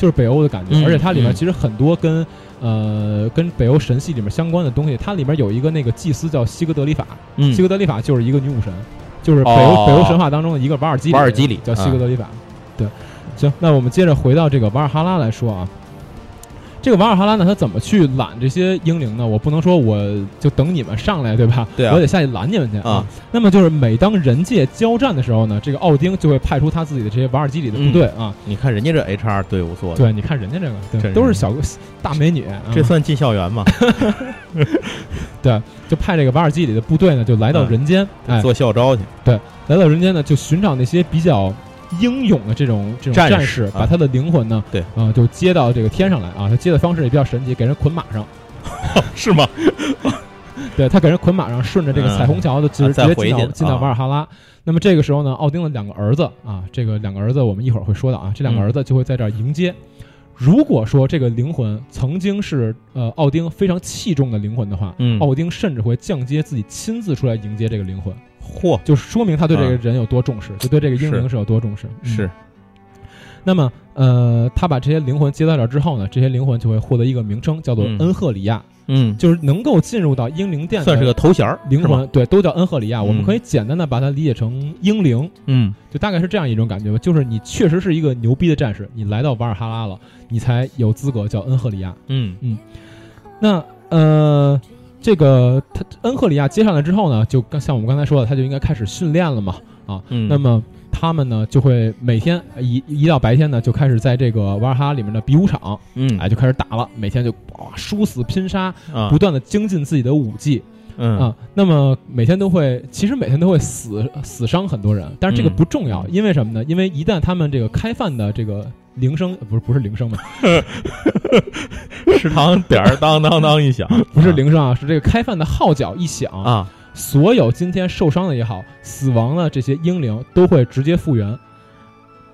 就是北欧的感觉，嗯而且它里面嗯其实很多跟。呃，跟北欧神系里面相关的东西，它里面有一个那个祭司叫西格德里法，嗯西格德里法就是一个女武神，就是北欧、哦北欧神话当中的一个瓦尔基里，瓦尔基里叫西格德里法。对，行，那我们接着回到这个瓦尔哈拉来说啊，这个瓦尔哈拉呢，他怎么去拦这些英灵呢？我不能说我就等你们上来，对吧？对啊我得下去拦你们去啊。那么就是每当人界交战的时候呢，这个奥丁就会派出他自己的这些瓦尔基里的部队啊。你看人家这 HR 队伍做的，对，你看人家这个，都是小大美女，啊这算进校园吗？(laughs) 对就派这个瓦尔基里的部队呢，就来到嗯人间，哎，做校招去，对来到人间呢，就寻找那些比较英勇的这种这种战士把他的灵魂呢，对，呃，就接到这个天上来啊。他接的方式也比较神奇，给人捆马上，(laughs) 是吗？(laughs) 对他给人捆马上，顺着这个嗯彩虹桥的直啊直接进到瓦尔哈拉。那么这个时候呢，奥丁的两个儿子啊，这个两个儿子我们一会儿会说到啊，这两个嗯儿子就会在这儿迎接。如果说这个灵魂曾经是呃奥丁非常器重的灵魂的话，嗯奥丁甚至会降阶自己亲自出来迎接这个灵魂，嚯，就是说明他对这个啊人有多重视，就对这个英灵是有多重视。嗯是，那么，呃，他把这些灵魂接到这儿之后呢，这些灵魂就会获得一个名称，叫做嗯。恩赫里亚，嗯，就是能够进入到英灵殿算是个头衔儿，灵魂，对，都叫恩赫里亚。我们嗯可以简单的把它理解成英灵，嗯就大概是这样一种感觉吧。就是你确实是一个牛逼的战士，你来到瓦尔哈拉了，你才有资格叫恩赫里亚。嗯。嗯。那呃，这个他恩赫里亚接上来之后呢，就刚像我们刚才说的，他就应该开始训练了嘛，啊，嗯，那么他们呢就会每天一一到白天呢，就开始在这个瓦尔哈里面的比武场，嗯。哎，就开始打了，每天就哇殊死拼杀，啊。不断的精进自己的武技。嗯。啊。那么每天都会，其实每天都会死死伤很多人，但是这个嗯。不重要，因为什么呢？因为一旦他们这个开饭的这个铃声，不是不是铃声嘛，(laughs) 食堂点儿当当当一响，(laughs) 不是铃声啊，是这个开饭的号角一响，啊，所有今天受伤的也好，死亡的这些英灵都会直接复原，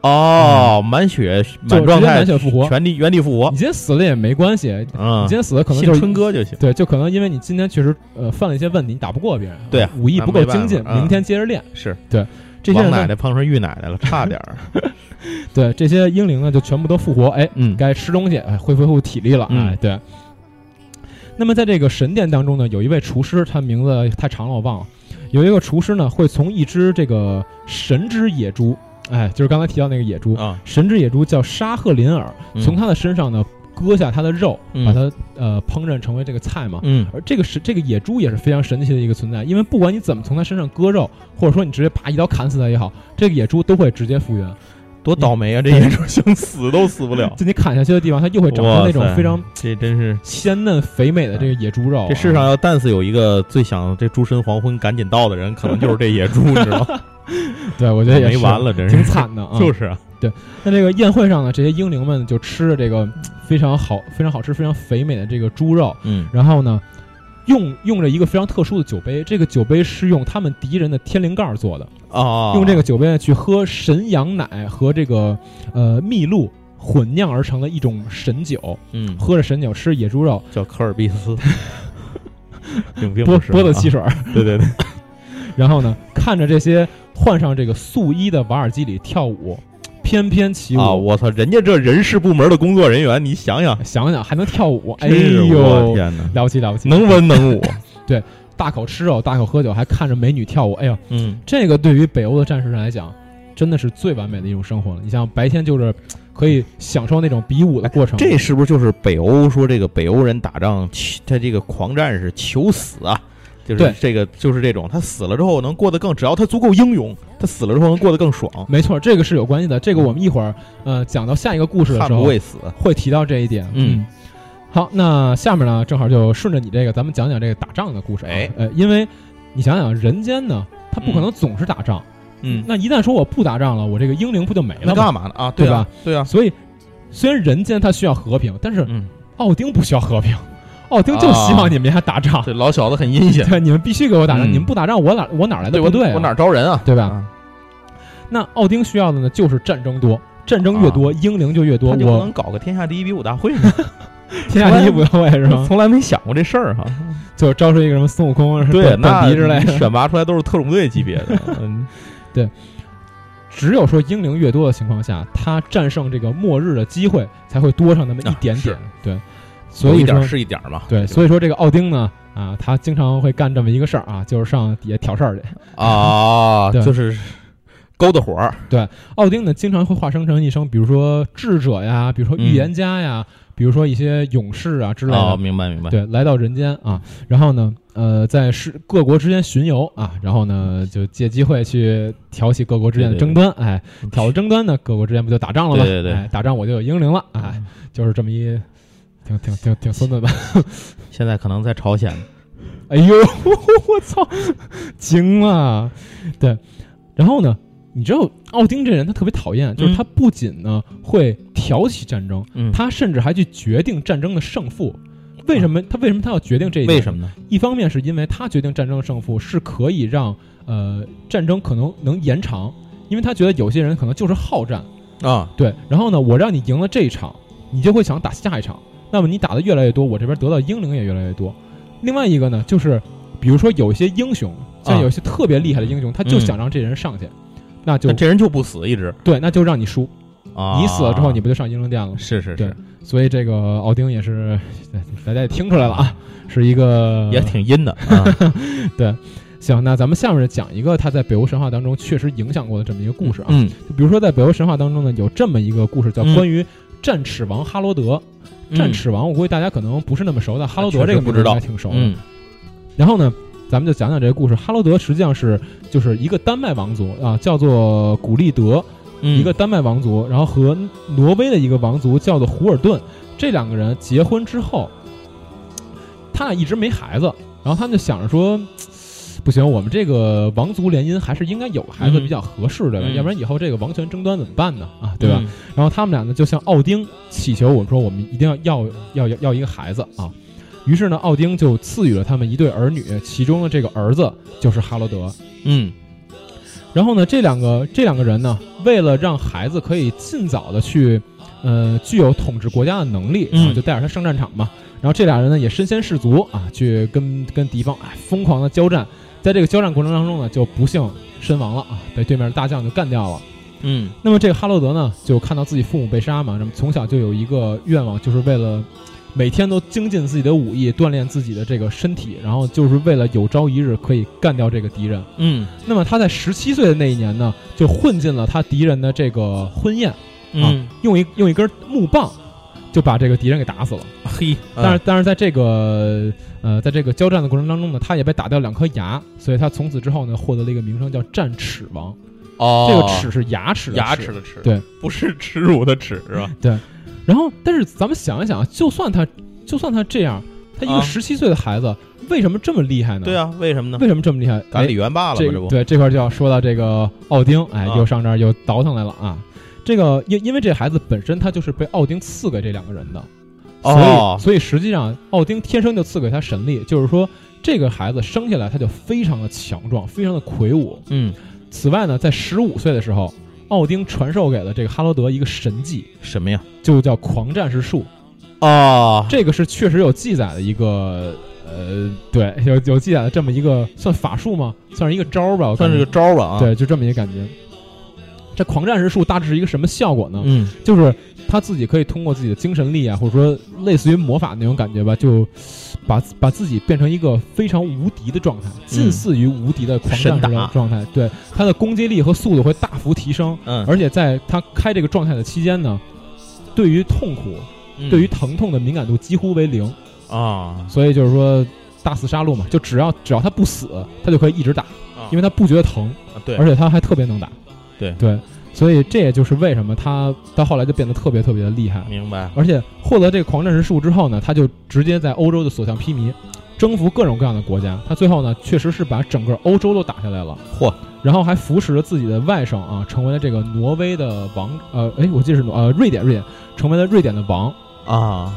哦，满血满状态，满血复活。原地原地复活。你，今天死了也没关系，你嗯今，天死了可能就是春哥就行，对，就可能因为你今天确实呃犯了一些问题，你打不过别人，对啊武艺不够精进，明天接着练。是。对这些王奶奶碰上玉奶奶了，差点儿，(laughs) (laughs) 对这些英灵呢，就全部都复活，哎，嗯该吃东西，哎，恢复恢复体力了，嗯哎，对。那么在这个神殿当中呢，有一位厨师，他名字太长了，我忘了。有一个厨师呢，会从一只这个神之野猪，哎，就是刚才提到那个野猪，啊，神之野猪叫沙赫林尔，嗯从他的身上呢割下它的肉，嗯把它呃烹饪成为这个菜嘛。嗯而这个是这个野猪也是非常神奇的一个存在，因为不管你怎么从它身上割肉，或者说你直接啪一刀砍死它也好，这个野猪都会直接复原。多倒霉啊！这野猪想死都死不了，(laughs) 就你砍下去的地方，它又会长出那种非常这真是鲜嫩肥美的这个野猪肉啊。这世上要但是有一个最想这诸神黄昏赶紧到的人，可能就是这野猪，你知道吗？(laughs) 对我觉得也没完了，真是挺，惨的啊。(laughs) 就是啊，对那这个宴会上呢，这些英灵们就吃着这个非常好、非常好吃、非常肥美的这个猪肉，嗯然后呢，用用着一个非常特殊的酒杯，这个酒杯是用他们敌人的天灵盖做的，啊，用这个酒杯呢去喝神羊奶和这个呃蜜露混酿而成的一种神酒，嗯。喝着神酒吃野猪肉，叫科尔必斯，(laughs) 波不是啊波的汽水儿，对对对，(laughs) 然后呢看着这些换上这个素衣的瓦尔基里跳舞，翩翩起舞。啊，我操，人家这人事部门的工作人员，你想想，想想还能跳舞，哎呦，天哪，了不起了不起！能文能武，(laughs) 对大口吃肉，大口喝酒，还看着美女跳舞，哎呦，嗯这个对于北欧的战士来讲，真的是最完美的一种生活了。你像白天就是可以享受那种比武的过程，这是不是就是北欧说这个北欧人打仗，他这个狂战士求死啊？就是这个，就是这种，他死了之后能过得更，只要他足够英勇，他死了之后能过得更爽。没错，这个是有关系的。这个我们一会儿呃讲到下一个故事的时候会提到这一点。嗯好，那下面呢，正好就顺着你这个，咱们讲讲这个打仗的故事啊。哎呃，因为你想想，人间呢，他不可能总是打仗。嗯，那一旦说我不打仗了，我这个英灵不就没了那？干嘛呢啊？对吧，对啊，所以，虽然人间它需要和平，但是嗯，奥丁不需要和平，奥丁就希望你们家打仗。这老小子很阴险，对，你们必须给我打仗，嗯你们不打仗，我哪我哪来的对部队、啊？我哪招人啊？对吧？啊那奥丁需要的呢，就是战争多，战争越多，英灵就越多。他就不我能搞个天下第一比武大会吗？(laughs) 天下第一武大会是吗？(laughs) 从来没想过这事儿哈。(laughs) 就招出一个什么孙悟空、对，短那短笛之类的。选拔出来都是特种队级别的。嗯只有说英灵越多的情况下，他战胜这个末日的机会才会多上那么一点点。啊对，所以说一点是一点嘛。对，所以说这个奥丁呢，啊，他经常会干这么一个事儿啊，就是上底下挑事儿去。啊，(laughs) 对就是勾搭火儿。对，奥丁呢经常会化生成一声，比如说智者呀，比如说预言家呀，比如说一些勇士啊之类的。哦，明白明白。对，来到人间啊，然后呢，呃，在是各国之间巡游啊，然后呢，就借机会去挑起各国之间的争端。哎，挑了争端呢，各国之间不就打仗了吗？对对对，哎，打仗我就有英灵了。哎，就是这么一，挺挺挺挺孙子的？(laughs) 现在可能在朝鲜。哎呦，(laughs) 我操，惊了！对，然后呢？你知道奥丁这人他特别讨厌，就是他不仅呢会挑起战争，他甚至还去决定战争的胜负。为什么他为什么他要决定这一点？为什么呢？一方面是因为他决定战争的胜负是可以让呃战争可能能延长，因为他觉得有些人可能就是好战啊。对，然后呢，我让你赢了这一场，你就会想打下一场。那么你打的越来越多，我这边得到英灵也越来越多。另外一个呢，就是比如说有一些英雄，像有些特别厉害的英雄，他就想让这人上去。那就这人就不死，一直对，那就让你输啊！你死了之后，你不就上英灵殿了？是是是，所以这个奥丁也是，大家也听出来了啊，(laughs) 是一个也挺阴的。(laughs) 对，行，那咱们下面讲一个他在北欧神话当中确实影响过的这么一个故事啊。嗯，比如说在北欧神话当中呢，有这么一个故事，叫关于战齿王哈罗德。战齿王，我估计大家可能不是那么熟但，哈罗德这个不知道，挺熟的。然后呢？咱们就讲讲这个故事。哈罗德实际上是就是一个丹麦王族啊，叫做古利德，一个丹麦王族，然后和挪威的一个王族叫做胡尔顿，这两个人结婚之后，他俩一直没孩子，然后他们就想着说，不行，我们这个王族联姻还是应该有孩子比较合适的，要不然以后这个王权争端怎么办呢？啊，对吧？然后他们俩呢就向奥丁祈求，我们说我们一定要要要要要一个孩子啊。于是呢，奥丁就赐予了他们一对儿女，其中的这个儿子就是哈罗德。嗯，然后呢，这两个这两个人呢，为了让孩子可以尽早的去，呃，具有统治国家的能力，啊，就带着他上战场嘛。然后这俩人呢，也身先士卒啊，去跟跟敌方哎疯狂的交战。在这个交战过程当中呢，就不幸身亡了啊，被对面的大将就干掉了。嗯，那么这个哈罗德呢，就看到自己父母被杀嘛，那么从小就有一个愿望，就是为了。每天都精进自己的武艺，锻炼自己的这个身体，然后就是为了有朝一日可以干掉这个敌人。嗯，那么他在十七岁的那一年呢，就混进了他敌人的这个婚宴，啊，用一用一根木棒就把这个敌人给打死了。嘿，但是但是在这个呃，在这个交战的过程当中呢，他也被打掉两颗牙，所以他从此之后呢，获得了一个名声叫战齿王。哦，这个齿是牙齿，牙齿的齿，对，不是耻辱的耻，是吧？对。然后，但是咱们想一想啊，就算他，就算他这样，他一个十七岁的孩子，为什么这么厉害呢？对啊，为什么呢？为什么这么厉害？赶李元霸了吗？这不对，这块就要说到这个奥丁，哎，又上这儿又倒腾来了啊。这个因因为这孩子本身他就是被奥丁赐给这两个人的，所以所以实际上奥丁天生就赐给他神力，就是说这个孩子生下来他就非常的强壮，非常的魁梧。嗯，此外呢，在十五岁的时候。奥丁传授给了这个哈罗德一个神技，什么呀？就叫狂战士术。啊，这个是确实有记载的一个，呃，对，有有记载的这么一个算法术吗？算是一个招儿吧，算是个招儿吧啊。对，就这么一个感觉。这狂战士术大致是一个什么效果呢？嗯，就是他自己可以通过自己的精神力啊，或者说类似于魔法那种感觉吧，就把把自己变成一个非常无敌的状态，近似于无敌的狂战士的状态。对，他的攻击力和速度会大幅提升。嗯，而且在他开这个状态的期间呢，对于痛苦、对于疼痛的敏感度几乎为零啊。所以就是说大肆杀戮嘛，就只要只要他不死，他就可以一直打，因为他不觉得疼。对，而且他还特别能打。对对，所以这也就是为什么他到后来就变得特别特别的厉害。明白。而且获得这个狂战士术之后呢，他就直接在欧洲的所向披靡，征服各种各样的国家。他最后呢，确实是把整个欧洲都打下来了。嚯！然后还扶持了自己的外甥啊，成为了这个挪威的王。呃，哎，我记得是呃瑞典，瑞典成为了瑞典的王啊。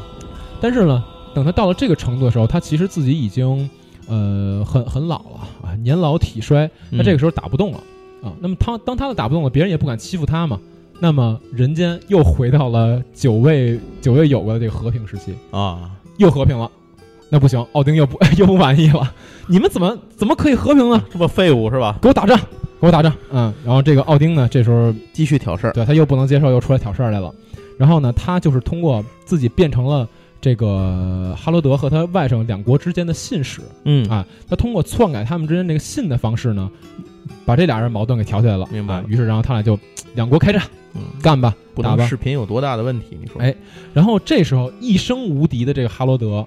但是呢，等他到了这个程度的时候，他其实自己已经呃很很老了啊，年老体衰，那这个时候打不动了。啊，那么他当他的打不动了，别人也不敢欺负他嘛。那么人间又回到了九位九位有过的这个和平时期啊，又和平了。那不行，奥丁又不 (laughs) 又不满意了。你们怎么怎么可以和平呢？这么废物是吧？给我打仗，给我打仗。嗯，然后这个奥丁呢，这时候继续挑事儿，对他又不能接受，又出来挑事儿来了。然后呢，他就是通过自己变成了这个哈罗德和他外甥两国之间的信使嗯啊，他通过篡改他们之间这个信的方式呢，把这俩人矛盾给挑起来了。明白啊于是，然后他俩就两国开战，嗯，干吧，不打吧。视频有多大的问题？你说？哎然后这时候一生无敌的这个哈罗德，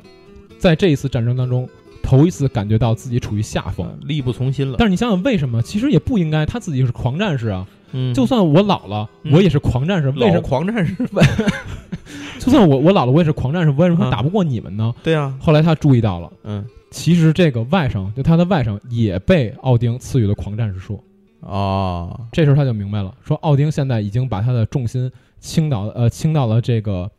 在这一次战争当中，头一次感觉到自己处于下风。嗯力不从心了。但是你想想，为什么？其实也不应该，他自己是狂战士啊。嗯，就算我老了，嗯我也是狂战士。为什老么？狂战士，(laughs) 就算我我老了，我也是狂战士。为什么啊打不过你们呢？对啊，后来他注意到了，嗯，其实这个外甥，就他的外甥，也被奥丁赐予了狂战士术。啊，这时候他就明白了，说奥丁现在已经把他的重心倾倒呃倾到了这个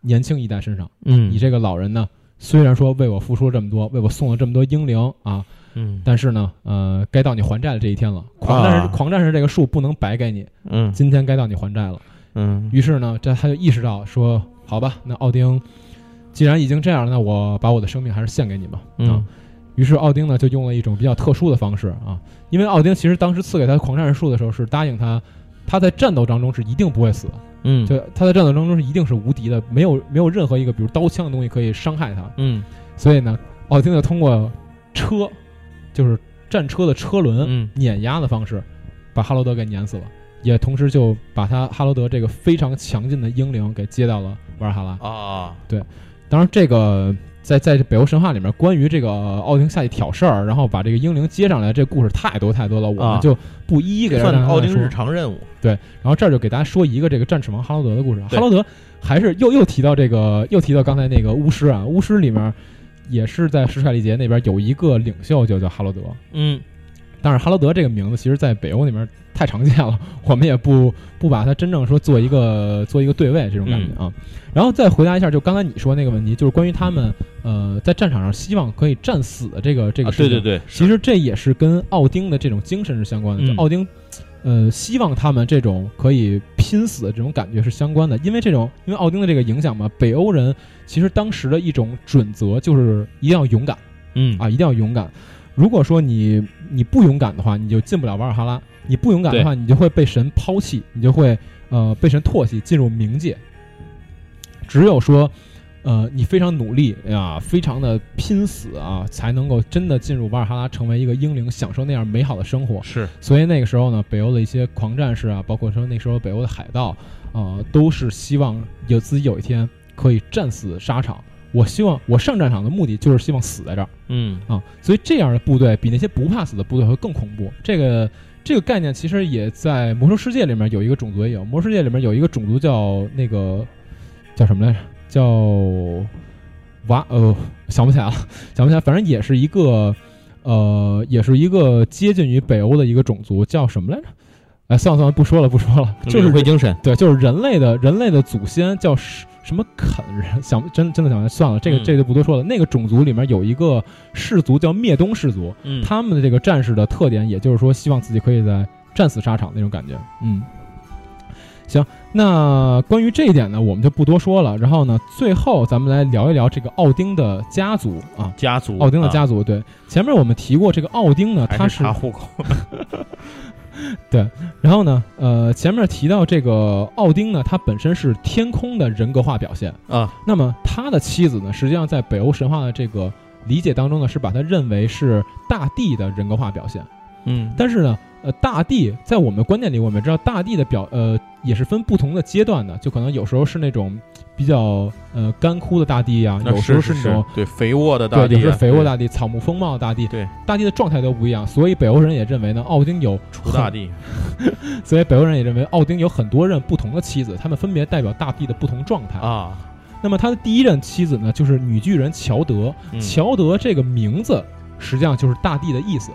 年轻一代身上。嗯你这个老人呢，虽然说为我付出了这么多，为我送了这么多英灵啊，嗯但是呢，呃，该到你还债的这一天了。狂战士、啊狂战士这个术不能白给你，嗯今天该到你还债了。嗯于是呢，这他就意识到说，好吧，那奥丁既然已经这样了，那我把我的生命还是献给你吧。啊。嗯，于是奥丁呢就用了一种比较特殊的方式啊，因为奥丁其实当时赐给他狂战士术的时候是答应他，他在战斗当中是一定不会死，嗯，就他在战斗当中是一定是无敌的，没有没有任何一个比如刀枪的东西可以伤害他。嗯。所以呢，奥丁就通过车，就是战车的车轮嗯。碾压的方式，把哈罗德给碾死了，也同时就把他哈罗德这个非常强劲的英灵给接到了瓦尔哈拉。啊，当然，这个在在北欧神话里面，关于这个奥丁下去挑事儿，然后把这个英灵接上来，这故事太多太多了，我啊们就不一一给大家说算奥丁日常任务。对然后这儿就给大家说一个这个战齿王哈罗德的故事。哈罗德还是又又提到这个，又提到刚才那个巫师啊，巫师里面也是在史凯利杰那边有一个领袖就叫哈罗德。嗯但是哈罗德这个名字，其实在北欧那边太常见了，我们也不不把它真正说做一个做一个对位这种感觉啊。然后再回答一下，就刚才你说那个问题，就是关于他们呃在战场上希望可以战死的这个这个啊，事情。对对对，其实这也是跟奥丁的这种精神是相关的。嗯就奥丁，呃，希望他们这种可以拼死的这种感觉是相关的，因为这种，因为奥丁的这个影响嘛，北欧人其实当时的一种准则就是一定要勇敢嗯啊，一定要勇敢。如果说你你不勇敢的话，你就进不了瓦尔哈拉；你不勇敢的话，你就会被神抛弃，你就会呃被神唾弃，进入冥界。只有说，呃，你非常努力啊，非常的拼死啊，才能够真的进入瓦尔哈拉，成为一个英灵，享受那样美好的生活。是所以那个时候呢，北欧的一些狂战士啊，包括说那时候北欧的海盗，啊，都是希望有自己有一天可以战死沙场。我希望我上战场的目的就是希望死在这儿嗯啊，所以这样的部队比那些不怕死的部队会更恐怖。这个这个概念其实也在魔兽世界里面有一个种族也有，魔兽世界里面有一个种族叫那个叫什么来着？叫瓦呃想不起来了，(laughs) 想不起来，反正也是一个呃也是一个接近于北欧的一个种族，叫什么来着？哎，算了算了，不说了不说了，就是领会精神。对，就是人类的人类的祖先叫什什么肯人，想 (laughs) 真真的想算了，这个嗯这个就不多说了。那个种族里面有一个氏族叫灭东氏族，嗯他们的这个战士的特点，也就是说希望自己可以在战死沙场那种感觉。嗯，行，那关于这一点呢，我们就不多说了。然后呢，最后咱们来聊一聊这个奥丁的家族啊。家族，奥丁的啊家族，对，前面我们提过这个奥丁呢，他是查户口。(laughs) (laughs) 然后呢，呃，前面提到这个奥丁呢，他本身是天空的人格化表现。啊，那么他的妻子呢，实际上在北欧神话的这个理解当中呢，是把他认为是大地的人格化表现。嗯，但是呢，呃，大地在我们的观念里，我们知道大地的表呃也是分不同的阶段的，就可能有时候是那种比较呃干枯的大地呀、那有时候是那种对肥沃的大，地啊，有时候肥沃大地、草木丰茂的大地，对大地的状态都不一样，所以北欧人也认为呢，奥丁有 (laughs) 除大地，所以北欧人也认为奥丁有很多任不同的妻子，他们分别代表大地的不同状态。啊，那么他的第一任妻子呢，就是女巨人乔德。嗯乔德这个名字实际上就是大地的意思。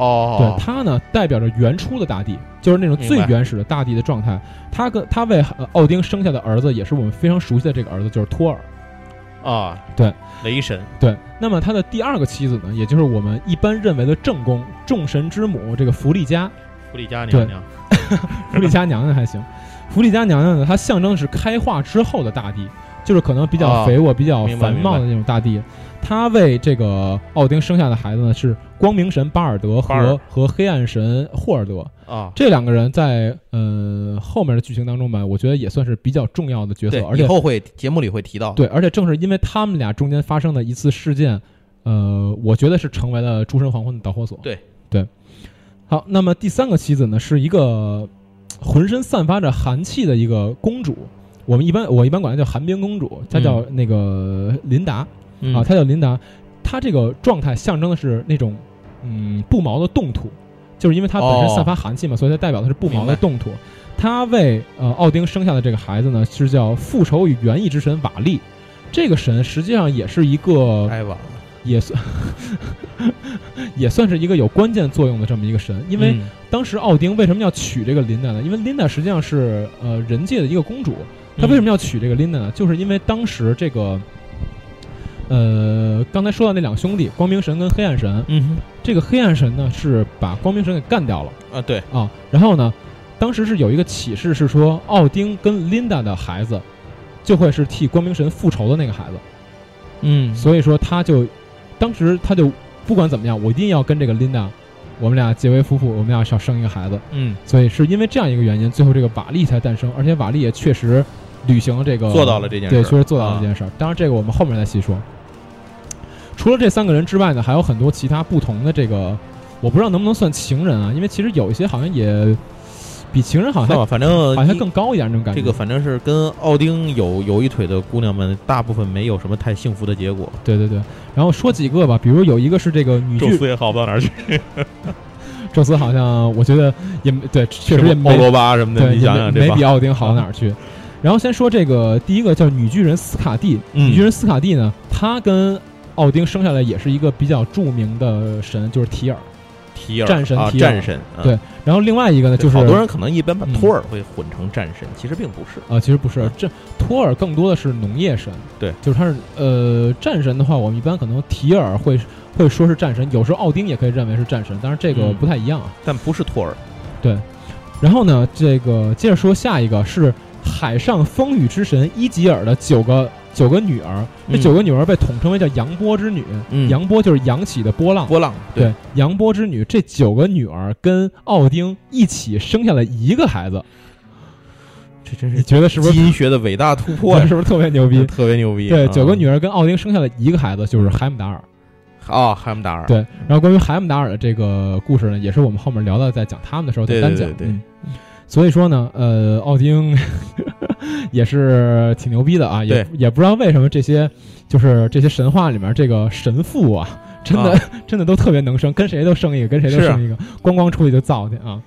哦，对，它呢代表着原初的大地，就是那种最原始的大地的状态。他跟他为呃奥丁生下的儿子，也是我们非常熟悉的这个儿子，就是托尔。啊，对，雷神，对，那么他的第二个妻子呢，也就是我们一般认为的正宫众神之母这个弗利嘉。弗利嘉对娘娘，(laughs) 弗利嘉娘娘还行，弗利嘉娘娘呢，它象征的是开化之后的大地。就是可能比较肥沃、比较繁茂的那种大地。他为这个奥丁生下的孩子呢，是光明神巴尔德和和黑暗神霍尔德啊。这两个人在呃后面的剧情当中吧，我觉得也算是比较重要的角色，而且以后会节目里会提到。对，而且正是因为他们俩中间发生的一次事件，呃，我觉得是成为了诸神黄昏的导火索。对对。好，那么第三个妻子呢，是一个浑身散发着寒气的一个公主。我们一般我一般管她叫寒冰公主，她叫那个琳达。啊，她叫琳达，她这个状态象征的是那种，嗯，不毛的冻土，就是因为它本身散发寒气嘛，所以它代表的是不毛的冻土。他为呃奥丁生下的这个孩子呢，是叫复仇与园艺之神瓦利，这个神实际上也是一个，太晚了，也算 (laughs) 也算是一个有关键作用的这么一个神。因为当时奥丁为什么要娶这个琳达呢？因为琳达实际上是呃人界的一个公主，他为什么要娶这个琳达呢？就是因为当时这个。呃，刚才说到那两兄弟，光明神跟黑暗神，嗯，这个黑暗神呢是把光明神给干掉了。啊，对。啊，然后呢，当时是有一个启示是说，奥丁跟琳达的孩子就会是替光明神复仇的那个孩子，嗯，所以说他就当时他就不管怎么样，我一定要跟这个琳达，我们俩结为夫妇，我们俩要生一个孩子，嗯，所以是因为这样一个原因，最后这个瓦力才诞生，而且瓦力也确实履行了这个做到了这件事，对，确实做到了这件事。当然，这个我们后面再细说。除了这三个人之外呢，还有很多其他不同的这个，我不知道能不能算情人啊？因为其实有一些好像也比情人好像反正好像更高一点那种感觉。这个反正是跟奥丁有有一腿的姑娘们，大部分没有什么太幸福的结果。对对对，然后说几个吧，比如有一个是这个女，宙斯也好不到哪儿去。(laughs) 宙斯好像我觉得也对，确实也没 (laughs) 欧罗巴什么的，你想想这没比奥丁好到哪儿去。然后先说这个第一个叫女巨人斯卡蒂，女巨人斯卡蒂呢，她跟奥丁生下来也是一个比较著名的神，就是提尔，提尔战神，提战神。对，然后另外一个呢，就是好多人可能一般把托尔会混成战神，其实并不是啊，其实不是，这托尔更多的是农业神。对，就是他是呃战神的话，我们一般可能提尔会会说是战神，有时候奥丁也可以认为是战神，但是这个不太一样啊。但不是托尔。对，然后呢，这个接着说下一个是海上风雨之神伊吉尔的九个。九个女儿，这九个女儿被统称为叫杨波之女。杨波就是扬起的波浪，波浪。对，杨波之女，这九个女儿跟奥丁一起生下了一个孩子。这真是你觉得是不是基因学的伟大突破？(laughs) 是不是特别牛逼？(laughs) 特别牛逼。对，九个女儿跟奥丁生下了一个孩子，就是海姆达尔。哦，海姆达尔。对，然后关于海姆达尔的这个故事呢，也是我们后面聊到，在讲他们的时候再单讲。对。所以说呢，呃，奥丁 (laughs) 也是挺牛逼的啊，也也不知道为什么这些就是这些神话里面这个神父啊，真的 (laughs) 真的都特别能生，跟谁都生一个，跟谁都生一个，咣咣出去就造去啊。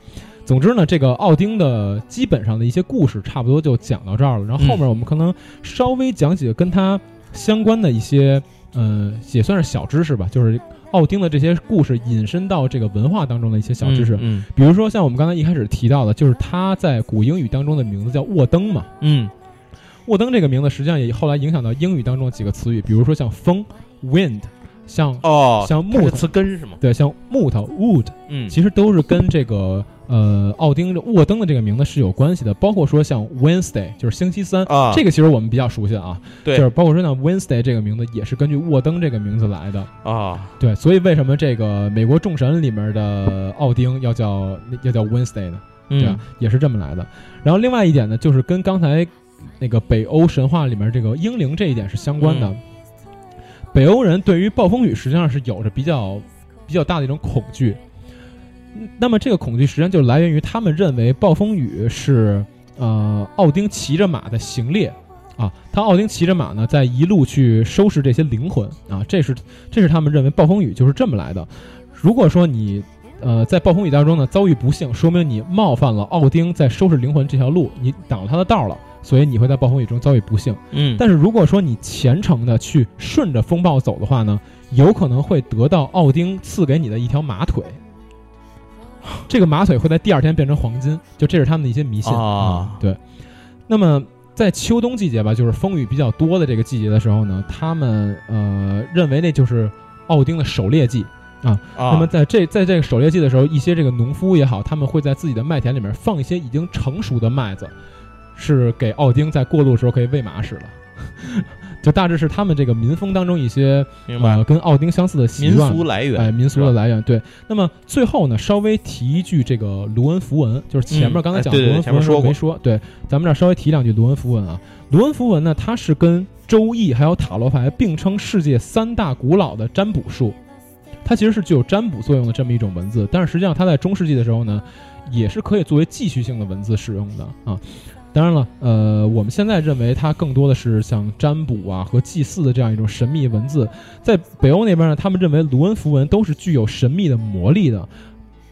总之呢，这个奥丁的基本上的一些故事差不多就讲到这儿了，然后后面我们可能稍微讲几个跟他相关的一些，嗯，也算是小知识吧，就是。奥丁的这些故事引申到这个文化当中的一些小知识，嗯，比如说像我们刚才一开始提到的，就是他在古英语当中的名字叫沃登嘛，嗯，沃登这个名字实际上也后来影响到英语当中几个词语，比如说像风 （wind），像哦，像木词根是吗？对，像木头 （wood），嗯，其实都是跟这个。呃，奥丁沃登的这个名字是有关系的，包括说像 Wednesday 就是星期三啊，这个其实我们比较熟悉啊，对，就是包括说像 Wednesday 这个名字也是根据沃登这个名字来的啊，对，所以为什么这个美国众神里面的奥丁要叫要叫 Wednesday 呢？对吧？也是这么来的。然后另外一点呢，就是跟刚才那个北欧神话里面这个英灵这一点是相关的。北欧人对于暴风雨实际上是有着比较比较大的一种恐惧。那么这个恐惧实际上就来源于他们认为暴风雨是呃奥丁骑着马的行列啊，他奥丁骑着马呢在一路去收拾这些灵魂啊，这是这是他们认为暴风雨就是这么来的。如果说你呃在暴风雨当中呢遭遇不幸，说明你冒犯了奥丁在收拾灵魂这条路，你挡了他的道了，所以你会在暴风雨中遭遇不幸。嗯，但是如果说你虔诚的去顺着风暴走的话呢，有可能会得到奥丁赐给你的一条马腿。这个马腿会在第二天变成黄金，就这是他们的一些迷信啊。对，那么在秋冬季节吧，就是风雨比较多的这个季节的时候呢，他们呃认为那就是奥丁的狩猎季啊。那么在这在这个狩猎季的时候，一些这个农夫也好，他们会在自己的麦田里面放一些已经成熟的麦子，是给奥丁在过路的时候可以喂马使的。就大致是他们这个民风当中一些呃跟奥丁相似的习民。俗来源，哎，民俗的来源对。那么最后呢，稍微提一句这个卢恩符文，就是前面嗯刚才讲哎对对卢恩符文说没说，对，咱们这儿稍微提两句卢恩符文啊。卢恩符文呢，它是跟周易还有塔罗牌并称世界三大古老的占卜术，它其实是具有占卜作用的这么一种文字，但是实际上它在中世纪的时候呢，也是可以作为继续性的文字使用的啊。当然了，呃，我们现在认为它更多的是像占卜啊和祭祀的这样一种神秘文字，在北欧那边呢，他们认为卢恩符文都是具有神秘的魔力的。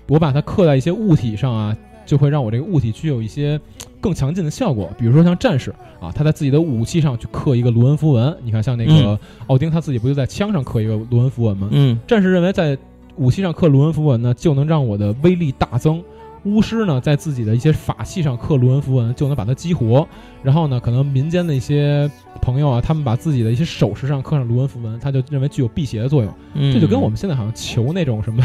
我把它刻在一些物体上啊，就会让我这个物体具有一些更强劲的效果。比如说像战士啊，他在自己的武器上去刻一个卢恩符文。你看，像那个嗯奥丁他自己不就在枪上刻一个卢恩符文吗？嗯战士认为在武器上刻卢恩符文呢，就能让我的威力大增。巫师呢，在自己的一些法器上刻卢恩符文，就能把它激活。然后呢，可能民间的一些朋友啊，他们把自己的一些首饰上刻上卢恩符文，他就认为具有辟邪的作用。嗯，这就跟我们现在好像求那种什么，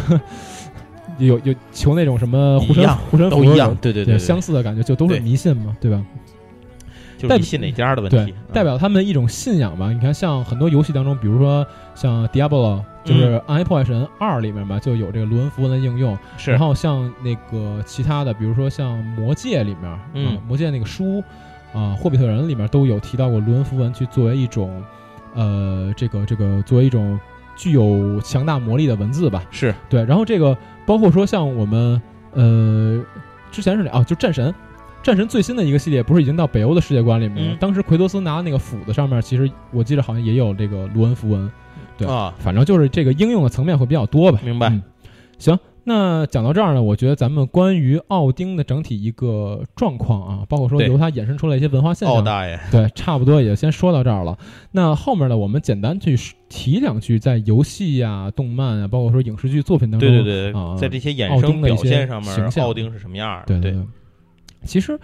有有求那种什么护身符都一样，对对对对，相似的感觉，就都是迷信嘛，对吧？代就是你信哪家的问题，，代表他们一种信仰吧。你看，像很多游戏当中，比如说像 Diablo，就是《暗黑破坏神二》里面吧，就有这个卢恩符文的应用。是然后像那个其他的，比如说像《魔戒》里面，嗯啊魔戒》那个书啊，霍比特人》里面都有提到过卢恩符文，去作为一种呃，这个这个作为一种具有强大魔力的文字吧。是对，然后这个包括说像我们呃之前是哪啊，就战神，战神最新的一个系列不是已经到北欧的世界观里面了？嗯当时奎托斯拿那个斧子上面，其实我记得好像也有这个卢恩符文。对啊，反正就是这个应用的层面会比较多吧。明白嗯行，那讲到这儿呢，我觉得咱们关于奥丁的整体一个状况啊，包括说对由它衍生出来一些文化现象，奥大爷，对，差不多也先说到这儿了。那后面呢，我们简单去提两句，在游戏呀、动漫啊，包括说影视剧作品当中，对对对，啊在这些衍生表的一些现上面形，象奥丁是什么样儿的？对对对。其实，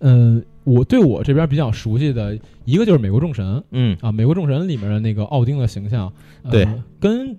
嗯、我对我这边比较熟悉的一个就是《美国众神》嗯。啊，《美国众神》里面的那个奥丁的形象，呃、对，跟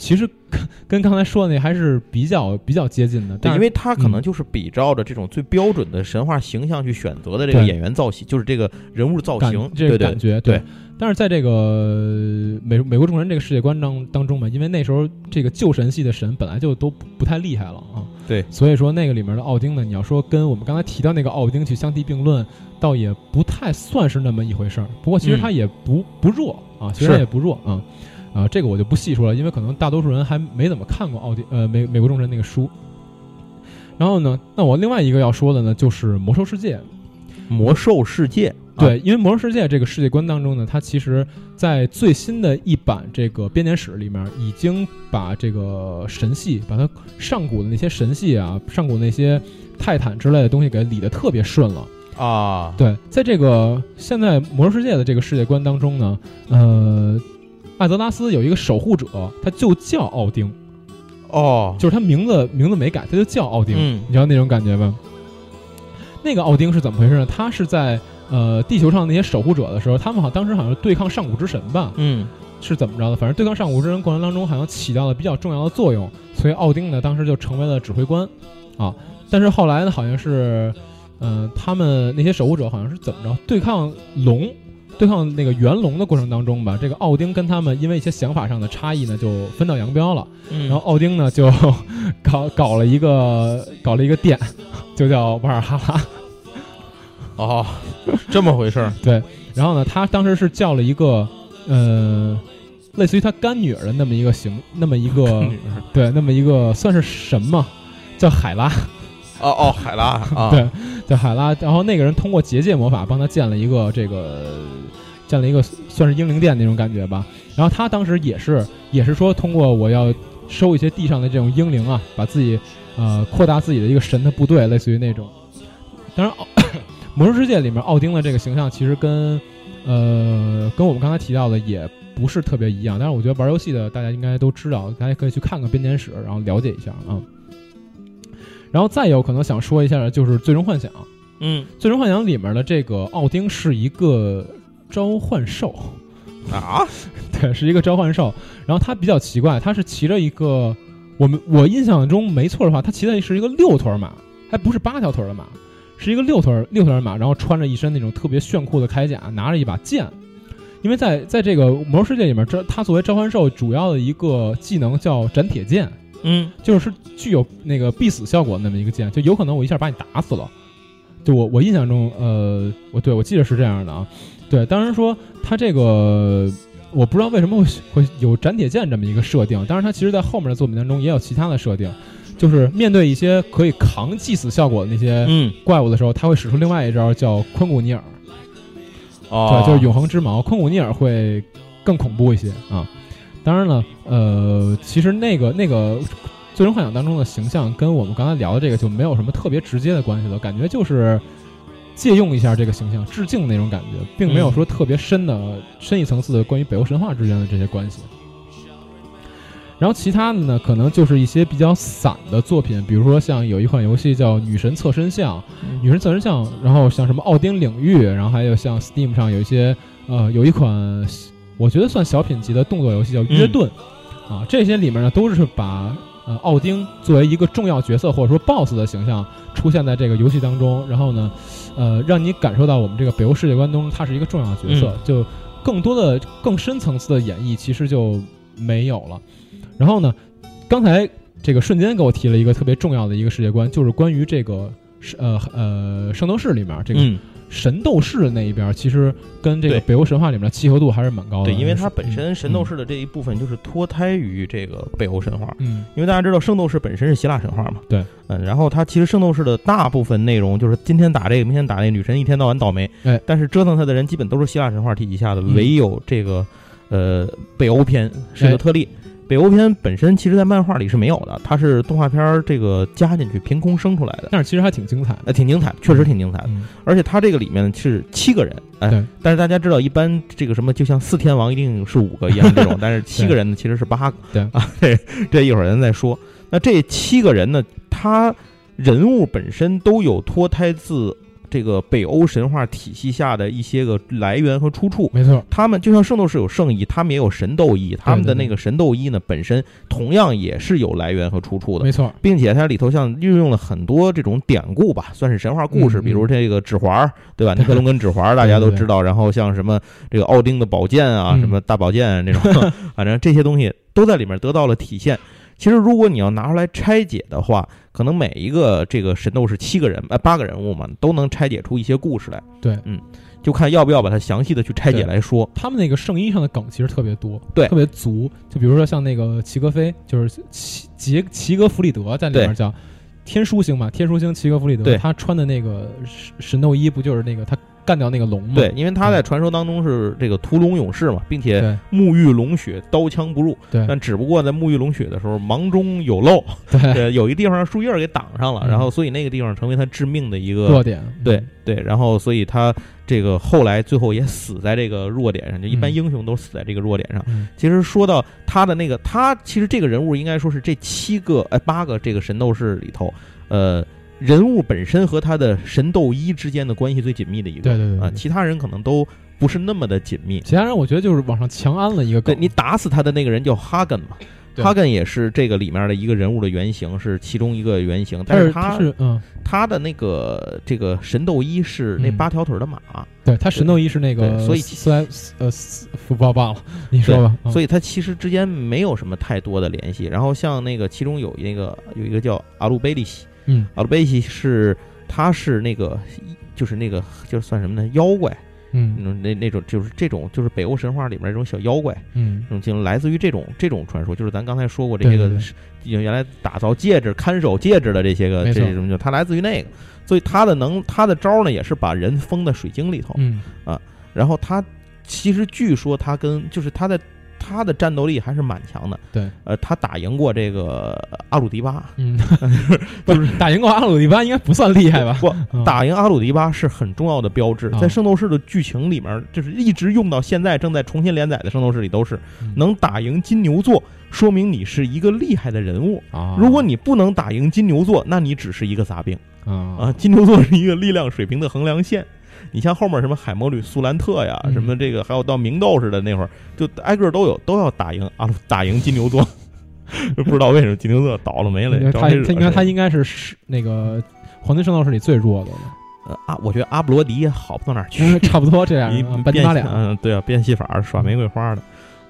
其实跟跟刚才说的那还是比较比较接近的，对，但是因为他可能嗯。就是比照着这种最标准的神话形象去选择的这个演员造型，就是这个人物造型，这感觉对。但是在这个美美国众神这个世界观当当中嘛，因为那时候这个旧神系的神本来就都不不太厉害了啊，对。所以说那个里面的奥丁呢，你要说跟我们刚才提到那个奥丁去相提并论，倒也不太算是那么一回事儿。不过其实他也不、不弱啊，其实他也不弱啊。啊，这个我就不细说了，因为可能大多数人还没怎么看过奥迪呃美美国众神那个书。然后呢，那我另外一个要说的呢，就是魔兽世界。魔兽世界，啊对，因为魔兽世界这个世界观当中呢，它其实在最新的一版这个编年史里面，已经把这个神系，把它上古的那些神系啊，上古那些泰坦之类的东西给理得特别顺了。啊，对，在这个现在魔兽世界的这个世界观当中呢，呃，艾泽拉斯有一个守护者，他就叫奥丁，哦，就是他名字名字没改，他就叫奥丁。嗯你知道那种感觉吧？那个奥丁是怎么回事呢？他是在呃地球上那些守护者的时候，他们好像当时好像是对抗上古之神吧，嗯是怎么着的？反正对抗上古之神过程当中，好像起到了比较重要的作用，所以奥丁呢当时就成为了指挥官啊。但是后来呢，好像是呃他们那些守护者好像是怎么着对抗龙。对抗那个元龙的过程当中吧，这个奥丁跟他们因为一些想法上的差异呢，就分道扬镳了。嗯，然后奥丁呢就搞搞了一个搞了一个店，就叫瓦尔哈拉。哦，这么回事儿，(laughs) 对，然后呢，他当时是叫了一个呃，类似于他干女儿的那么一个形，那么一个对，那么一个算是神嘛，叫海拉，哦哦，海拉啊，对，叫海拉。然后那个人通过结界魔法帮他建了一个这个。建了一个算是英灵殿那种感觉吧，然后他当时也是也是说通过我要收一些地上的这种英灵啊，把自己呃扩大自己的一个神的部队，类似于那种。当然，(coughs) 魔兽世界里面奥丁的这个形象其实跟呃跟我们刚才提到的也不是特别一样，但是我觉得玩游戏的大家应该都知道，大家可以去看看编年史，然后了解一下啊。然后再有可能想说一下的就是《最终幻想》，《嗯最终幻想》里面的这个奥丁是一个召唤兽。啊，(laughs) 对，是一个召唤兽。然后他比较奇怪，他是骑着一个我们我印象中没错的话，他骑的是一个六腿马，还不是八条腿的马，是一个六腿六腿马，然后穿着一身那种特别炫酷的铠甲，拿着一把剑。因为在在这个魔兽世界里面，这他作为召唤兽主要的一个技能叫斩铁剑，嗯，就是具有那个必死效果那么一个剑，就有可能我一下把你打死了。就我我印象中，呃，我对我记得是这样的啊。对，当然说它这个我不知道为什么会会有斩铁剑这么一个设定，当然它其实在后面的作品当中也有其他的设定，就是面对一些可以扛祭死效果的那些嗯，怪物的时候，他会使出另外一招叫昆古尼尔。哦，对，就是永恒之矛，昆古尼尔会更恐怖一些啊。当然了，呃，其实那个那个《最终幻想》当中的形象跟我们刚才聊的这个就没有什么特别直接的关系了，感觉就是借用一下这个形象，致敬那种感觉，并没有说特别深的、深一层次的关于北欧神话之间的这些关系。然后其他的呢，可能就是一些比较散的作品，比如说像有一款游戏叫《女神侧身像》，女神侧身像，然后像什么奥丁领域，然后还有像 Steam 上有一些，呃，有一款我觉得算小品级的动作游戏叫《约顿》，啊，这些里面呢都是把呃奥丁作为一个重要角色或者说 BOSS 的形象出现在这个游戏当中，然后呢，呃，让你感受到我们这个北欧世界观中他是一个重要角色，就更多的更深层次的演绎其实就没有了。然后呢，刚才这个瞬间给我提了一个特别重要的一个世界观，就是关于这个是呃呃圣斗士里面这个嗯，神斗士那一边，其实跟这个北欧神话里面的契合度还是蛮高的。对，因为就是它本身神斗士的这一部分就是脱胎于这个北欧神话。嗯，因为大家知道圣斗士本身是希腊神话嘛，对，嗯，然后它其实圣斗士的大部分内容就是今天打这个，明天打那个，女神一天到晚倒霉，哎但是折腾他的人基本都是希腊神话体系下的，嗯唯有这个呃北欧篇是哎个特例。北欧篇本身其实在漫画里是没有的，它是动画片儿这个加进去凭空生出来的，但是其实还挺精彩的。呃，挺精彩，确实挺精彩的。嗯，而且它这个里面是七个人，哎，但是大家知道，一般这个什么就像四天王一定是五个一样这种，但是 (laughs) 七个人呢其实是八个，对啊，这这一会儿咱再说。那这七个人呢，他人物本身都有脱胎自这个北欧神话体系下的一些个来源和出处。没错，他们就像圣斗士有圣衣，他们也有神斗衣，他们的那个神斗衣呢，本身同样也是有来源和出处的。没错，并且它里头像运用了很多这种典故吧，算是神话故事，比如这个指环儿，对吧？尼克龙根指环大家都知道，然后像什么这个奥丁的宝剑啊，嗯什么大宝剑这种，反正这些东西都在里面得到了体现。其实如果你要拿出来拆解的话，可能每一个这个神斗士七个人呃八个人物嘛，都能拆解出一些故事来。对，嗯，就看要不要把它详细的去拆解来说。他们那个圣衣上的梗其实特别多，对特别足。就比如说像那个齐格飞，就是齐杰齐格弗里德在里面对叫天书星嘛，天书星齐格弗里德，对。他穿的那个神神斗衣不就是那个他干掉那个龙吗？对，因为他在传说当中是这个屠龙勇士嘛，并且对。沐浴龙血，刀枪不入。对。但只不过在沐浴龙血的时候，忙中有漏，对，(laughs) 呃，有一地方树叶儿给挡上了，嗯。然后所以那个地方成为他致命的一个，弱点，对对，然后所以他这个后来最后也死在这个弱点上，就一般嗯英雄都死在这个弱点上。嗯，其实说到他的那个，他其实这个人物应该说是这七个哎八个这个神斗士里头，呃。人物本身和他的神斗一之间的关系最紧密的一个，啊，对对对啊其他人可能都不是那么的紧密。其他人我觉得就是往上强安了一个梗，对你打死他的那个人叫哈根嘛，对哈根也是这个里面的一个人物的原型，是其中一个原型。但但是他他是嗯，他的那个这个神斗衣是那嗯八条腿的马，对他神斗衣是那个，对所以斯莱斯呃斯福报忘了，你说吧，以所以他其实之间没有什么太多的联系。然后像那个其中有那个有一个叫阿鲁贝利西，嗯阿鲁贝利西是他是那个就是那个就是算什么呢？妖怪，那嗯。种那那种就是这种就是北欧神话里面那种小妖怪。嗯。这种精灵来自于这种这种传说，就是咱刚才说过这些个原来打造戒指、看守戒指的这些个这种，就它来自于那个，所以它的能它的招呢也是把人封在水晶里头，嗯。啊。然后它其实据说它跟就是它的它的战斗力还是蛮强的，对，呃，他打赢过这个阿鲁迪巴，嗯，(laughs) 不是打赢过阿鲁迪巴应该不算厉害吧？不嗯打赢阿鲁迪巴是很重要的标志，啊在圣斗士的剧情里面，就是一直用到现在正在重新连载的圣斗士里都是嗯能打赢金牛座，说明你是一个厉害的人物。啊，如果你不能打赢金牛座，那你只是一个杂兵啊啊！金牛座是一个力量水平的衡量线。你像后面什么海魔女苏兰特呀，嗯什么这个，还有到明斗士的那会儿，就挨个都有，都要打赢阿鲁，打赢金牛座。(laughs) 不知道为什么金牛座倒了霉了，他应该他应该是是那个黄金圣斗士里最弱的了。呃啊，我觉得阿布罗迪也好不到哪儿去，嗯差不多这样一，半斤变八两。嗯，对啊，变戏法耍玫瑰花的，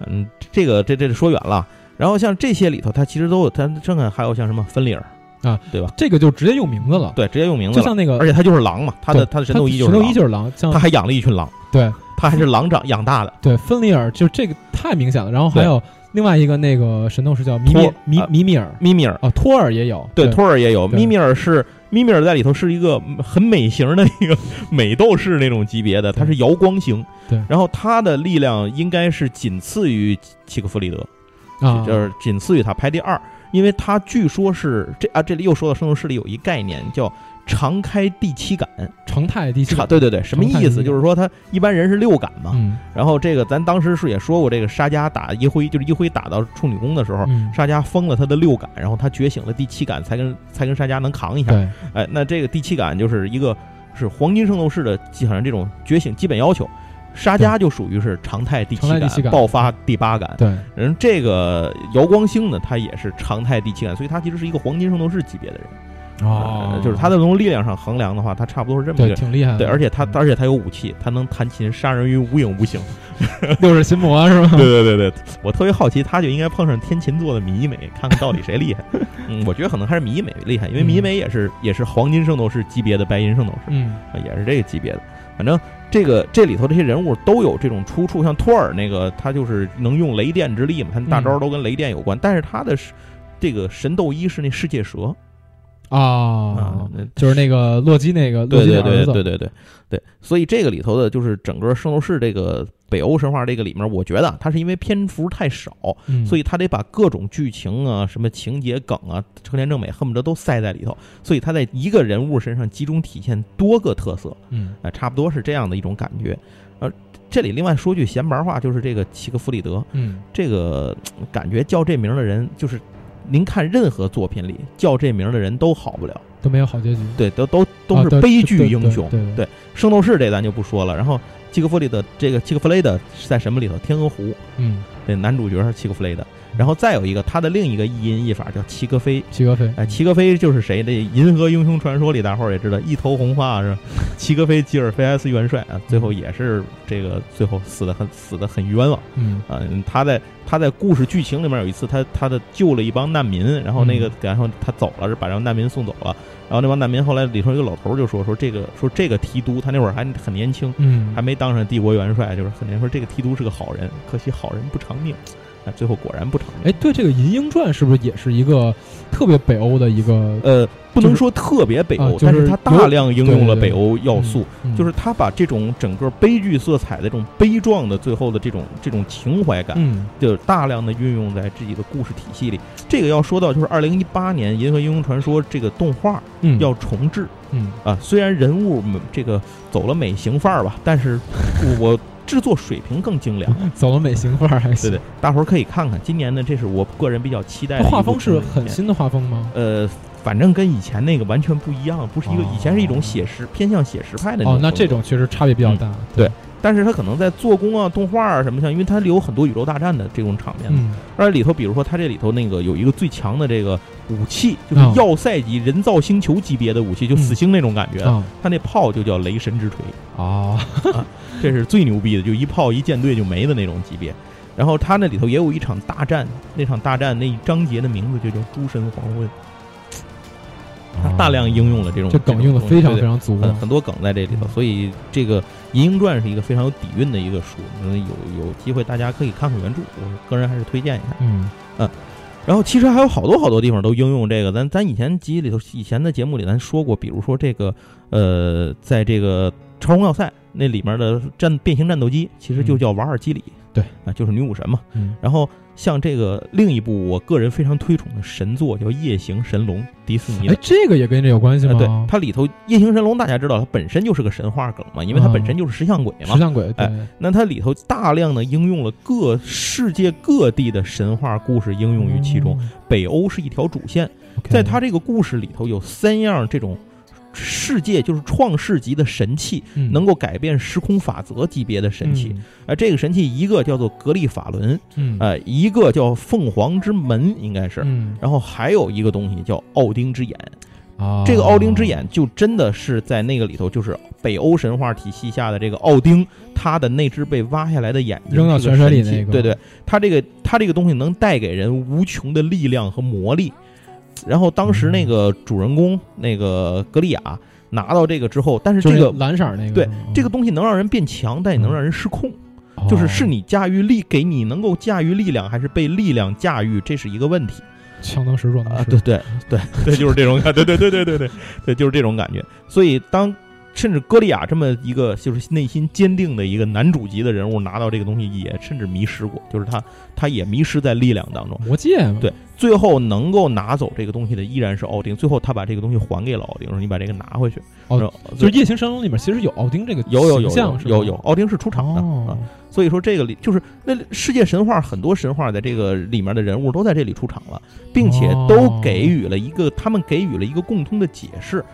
嗯，这个这这说远了。然后像这些里头，他其实都有，他正看还有像什么芬里尔啊，对吧？这个就直接用名字了，对，直接用名字了，就像那个而且他就是狼嘛，他的他的神斗衣就是神斗衣狼就是狼，像他还养了一群狼，对。他还是狼长养大的。对芬里尔，就这个太明显了。然后还有另外一个那个神斗士叫米米米啊米米尔。米米尔，啊，托尔也有，对，托尔也有，米米尔是米米尔在里头是一个很美型的一个 (laughs) 美斗士那种级别的，他是瑶光型，对。然后他的力量应该是仅次于契克弗里德，啊，就是仅次于他排第二，因为他据说是这啊，这里又说到圣斗士里有一概念叫常开第七感，常态第七感。对对对，什么意思？就是说他一般人是六感嘛，嗯。然后这个咱当时是也说过，这个沙加打一辉，就是一辉打到处女宫的时候，嗯，沙加封了他的六感，然后他觉醒了第七感，才跟才跟沙加能扛一下。对，哎，那这个第七感就是一个是黄金圣斗士的基本上这种觉醒基本要求。沙加就属于是常态第七感，爆发第八感。对，人这个姚光星呢，他也是常态第七感，所以他其实是一个黄金圣斗士级别的人。哦呃，就是他的从力量上衡量的话，他差不多是这么一对个。挺厉害的，对，而且他嗯而且他有武器，他能弹琴杀人于无影无形。又是心魔是吗？(laughs) 对对对对，我特别好奇，他就应该碰上天琴座的米美，看看到底谁厉害。(laughs) 嗯，我觉得可能还是米美厉害，因为米美也是也是黄金圣斗士级别的白银圣斗士，嗯啊也是这个级别的。反正这个这里头这些人物都有这种出处，像托尔那个他就是能用雷电之力嘛，他大招都跟雷电有关，但是他的这个神斗一是那世界蛇啊就是那个洛基那个洛对对对基的儿子，对对对对，所以这个里头的就是整个圣斗士这个北欧神话这个里面，我觉得它是因为篇幅太少，嗯。所以他得把各种剧情啊、什么情节梗啊、成田正美恨不得都塞在里头，所以他在一个人物身上集中体现多个特色，嗯。啊、差不多是这样的一种感觉。呃，这里另外说句闲白话，就是这个齐克弗里德，嗯。这个呃感觉叫这名的人，就是您看任何作品里叫这名的人都好不了，都没有好结局，对，都都都是悲剧英雄。对对对。圣斗士这咱就不说了，然后契克弗里的这个契克弗雷德是在什么里头？天鹅湖，嗯，这男主角是契克弗雷德，然后再有一个他的另一个译音译法叫齐格飞。齐格飞，哎，齐格飞就是谁？这《银河英雄传说》里大伙儿也知道，一头红发是吧？(laughs) 齐格飞吉尔菲埃斯元帅啊，最后也是这个最后死的很死的很冤枉嗯啊！他在他在故事剧情里面有一次他他的救了一帮难民，然后那个嗯然后他走了，是把让难民送走了，然后那帮难民后来里头有一个老头儿就说说这个说这个提督他那会儿还很年轻，嗯，还没当上帝国元帅，就是很年轻说这个提督是个好人，可惜好人不长命，啊，最后果然不长命。哎，对，这个《银鹰传》是不是也是一个特别北欧的一个？呃，不能说特别北欧，啊就是但是它大量应用了北欧要素，嗯就是它把这种整个悲剧色彩的这种悲壮的最后的这种这种情怀感，嗯就大量的运用在自己的故事体系里。这个要说到就是二零一八年《银河英雄传说》这个动画嗯要重置嗯啊，虽然人物这个走了美型范儿吧，但是我制作水平更精良。(laughs) 走了美型范儿还行，对对，大伙儿可以看看，今年呢，这是我个人比较期待的画风是很新的画风吗？呃，反正跟以前那个完全不一样，不是一个、哦以前是一种写实偏向写实派的那种哦，那这种确实差别比较大。对，但是它可能在做工啊、动画啊什么像，因为它里有很多宇宙大战的这种场面，嗯。而且里头比如说它这里头那个有一个最强的这个武器，就是哦要塞级人造星球级别的武器，就死星那种感觉，啊它那炮就叫雷神之锤，啊这是最牛逼的，就一炮一舰队就没的那种级别。然后他那里头也有一场大战，那场大战那一章节的名字就叫《诸神黄昏》，他大量应用了这种这梗用的非常非常。足啊。很很多梗在这里头，所以这个《银鹰传》是一个非常有底蕴的一个书，嗯，有有机会大家可以看看原著，我个人还是推荐一下。嗯然后其实还有好多好多地方都应用这个，咱咱以前集里头以前的节目里咱说过，比如说这个呃，在这个超空要塞那里面的战变形战斗机，其实就叫瓦尔基里，对啊，就是女武神嘛。嗯然后像这个另一部我个人非常推崇的神作叫《夜行神龙》，迪士尼的哎，这个也跟这有关系呃，吗？对，它里头夜行神龙大家知道，它本身就是个神话梗嘛，因为它嗯本身就是石像鬼嘛。石像鬼，对，那它里头大量的应用了各世界各地的神话故事应用于其中，北欧是一条主线。在它这个故事里头有三样这种世界就是创世级的神器，嗯。能够改变时空法则级别的神器。嗯。呃，这个神器一个叫做格力法轮，嗯。呃，一个叫凤凰之门，应该是，嗯。然后还有一个东西叫奥丁之眼。啊，这个奥丁之眼就真的是在那个里头，就是北欧神话体系下的这个奥丁，他的那只被挖下来的眼睛扔到泉水里神器那个。对对，他这个他这个东西能带给人无穷的力量和魔力。然后当时那个主人公那个格利亚拿到这个之后，但是这个蓝色儿那个，对嗯。这个东西能让人变强，但也能让人失控。就是是哦你驾驭力，给你能够驾驭力量，还是被力量驾驭，这是一个问题。强能使弱对对对 (laughs) 对，就是这种感，对对对对对对对，就是这种感觉。所以当甚至歌利亚这么一个就是内心坚定的一个男主级的人物拿到这个东西，也甚至迷失过，就是他他也迷失在力量当中。魔戒嘛，对最后能够拿走这个东西的依然是奥丁，最后他把这个东西还给了奥丁，说你把这个拿回去。哦就是《夜行神龙》里面其实有奥丁这个有有有有有有，奥丁是出场的哦啊。所以说这个里就是那世界神话很多神话在这个里面的人物都在这里出场了，并且都给予了一个他们给予了一个共通的解释。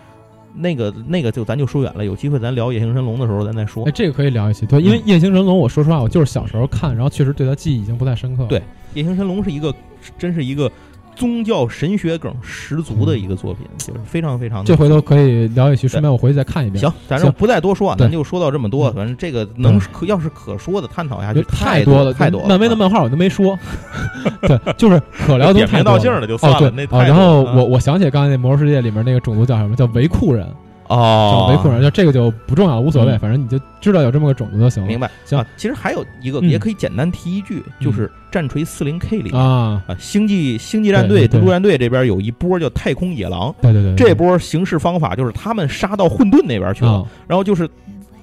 那个那个就咱就说远了，有机会咱聊夜行神龙的时候咱再说哎，。这个可以聊一起，对，因为嗯《夜行神龙》，我说实话，我就是小时候看，然后确实对他记忆已经不太深刻了。对夜行神龙是一个真是一个宗教神学梗十足的一个作品，就是非常非常的这回头可以聊一期，顺便我回去再看一遍。行，咱就不再多说啊，咱就说到这么多。嗯。反正这个能可要是可说的探讨下去太多了，太多了。漫威的啊。漫画我都没说，(laughs) 对，就是可聊的点名道姓的就算了那然后我我想起刚才那《魔兽世界》里面那个种族叫什么？叫维库人，叫哦，维库人，就这个就不重要，无所谓，嗯。反正你就知道有这么个种子就行了。明白。行。啊。其实还有一个嗯。也可以简单提一句，就是战锤四零 K 里。面啊，啊，星际星际战队、对对独陆战队这边有一波叫太空野狼，对对对，这波行事方法就是他们杀到混沌那边去了，啊，然后就是。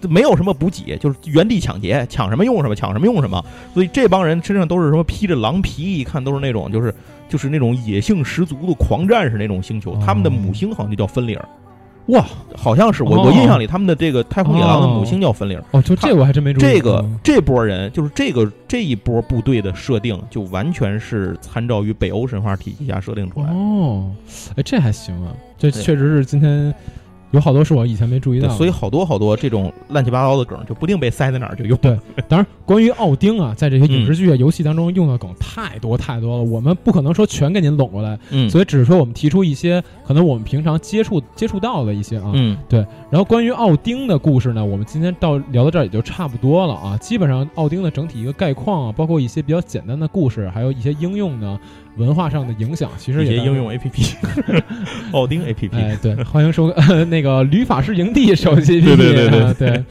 没有什么补给，就是原地抢劫，抢什么用什么，抢什么用什么。所以这帮人身上都是什么披着狼皮，一看都是那种就是就是那种野性十足的狂战士那种星球。哦。他们的母星好像就叫芬里尔，哇，好像是我、哦我印象里他们的这个太空野狼的母星叫芬里尔。哦，就这我还真没注意。这个嗯这波人就是这个这一波部队的设定，就完全是参照于北欧神话体系下设定出来的。哦，哎，这还行啊，这确实是今天有好多是我以前没注意到，的。所以好多好多这种乱七八糟的梗就不定被塞在哪儿就用。对当然，关于奥丁啊，在这些影视嗯剧啊、游戏当中用的梗太多太多了，我们不可能说全给您拢过来，嗯。所以只是说我们提出一些可能我们平常接触接触到的一些啊。嗯。对。然后关于奥丁的故事呢，我们今天到聊到这儿也就差不多了啊。基本上奥丁的整体一个概况啊，包括一些比较简单的故事，还有一些应用呢，文化上的影响，其实也应用 A P P，(laughs) 奥丁 A P P，哎，对，欢迎收呃 (laughs) 那个旅法师营地手机 APP，对对对对。啊对。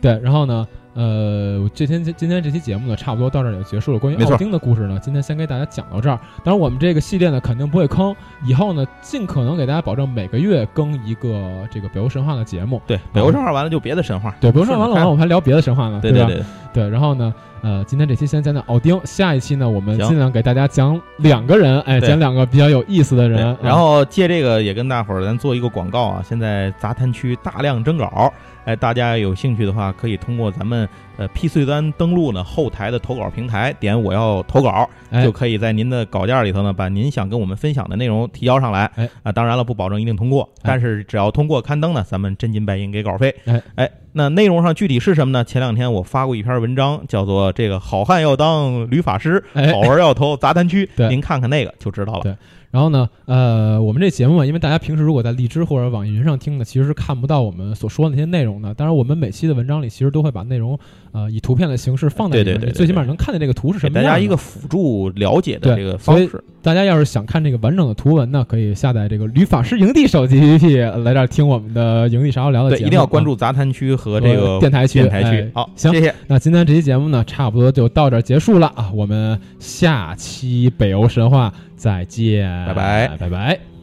对然后呢，呃，这天今天这期节目呢，差不多到这儿也就结束了。关于奥丁的故事呢，今天先给大家讲到这儿。当然，我们这个系列呢，肯定不会坑，以后呢，尽可能给大家保证每个月更一个这个北欧神话的节目。对，北欧神话完了就别的神话。对，北欧神话完了，完 (laughs) 了我们还聊别的神话呢，对？对对，对，然后呢，呃，今天这期先讲讲奥丁，下一期呢，我们尽量给大家讲两个人，哎，讲两个比较有意思的对人。然后借这个也跟大伙儿咱做一个广告啊，现在杂谈区大量征稿，哎，大家有兴趣的话，可以通过咱们呃 P 碎单登录呢后台的投稿平台，点我要投稿，哎就可以在您的稿件里头呢，把您想跟我们分享的内容提交上来。哎啊，当然了，不保证一定通过，但是只要通过刊登呢，咱们真金白银给稿费。哎哎，那内容上具体是什么呢？前两天我发过一篇文章，叫做《这个好汉要当吕法师，哎好玩要投杂谈区》，对您看看那个就知道了。对然后呢，呃，我们这节目啊，因为大家平时如果在荔枝或者网易云上听呢，其实是看不到我们所说的那些内容的。当然，我们每期的文章里其实都会把内容，呃，以图片的形式放在里面，对对对对你最起码能看见这个图是什么样大家一个辅助了解的这个方式。大家要是想看这个完整的图文呢，可以下载这个旅法师营地手机 APP 来这儿听我们的营地啥要聊的对，节目。一定要关啊注杂谈区和这个电台区。电台区哎。好，行谢谢。那今天这期节目呢，差不多就到这儿结束了啊！我们下期北欧神话再见，拜拜拜拜。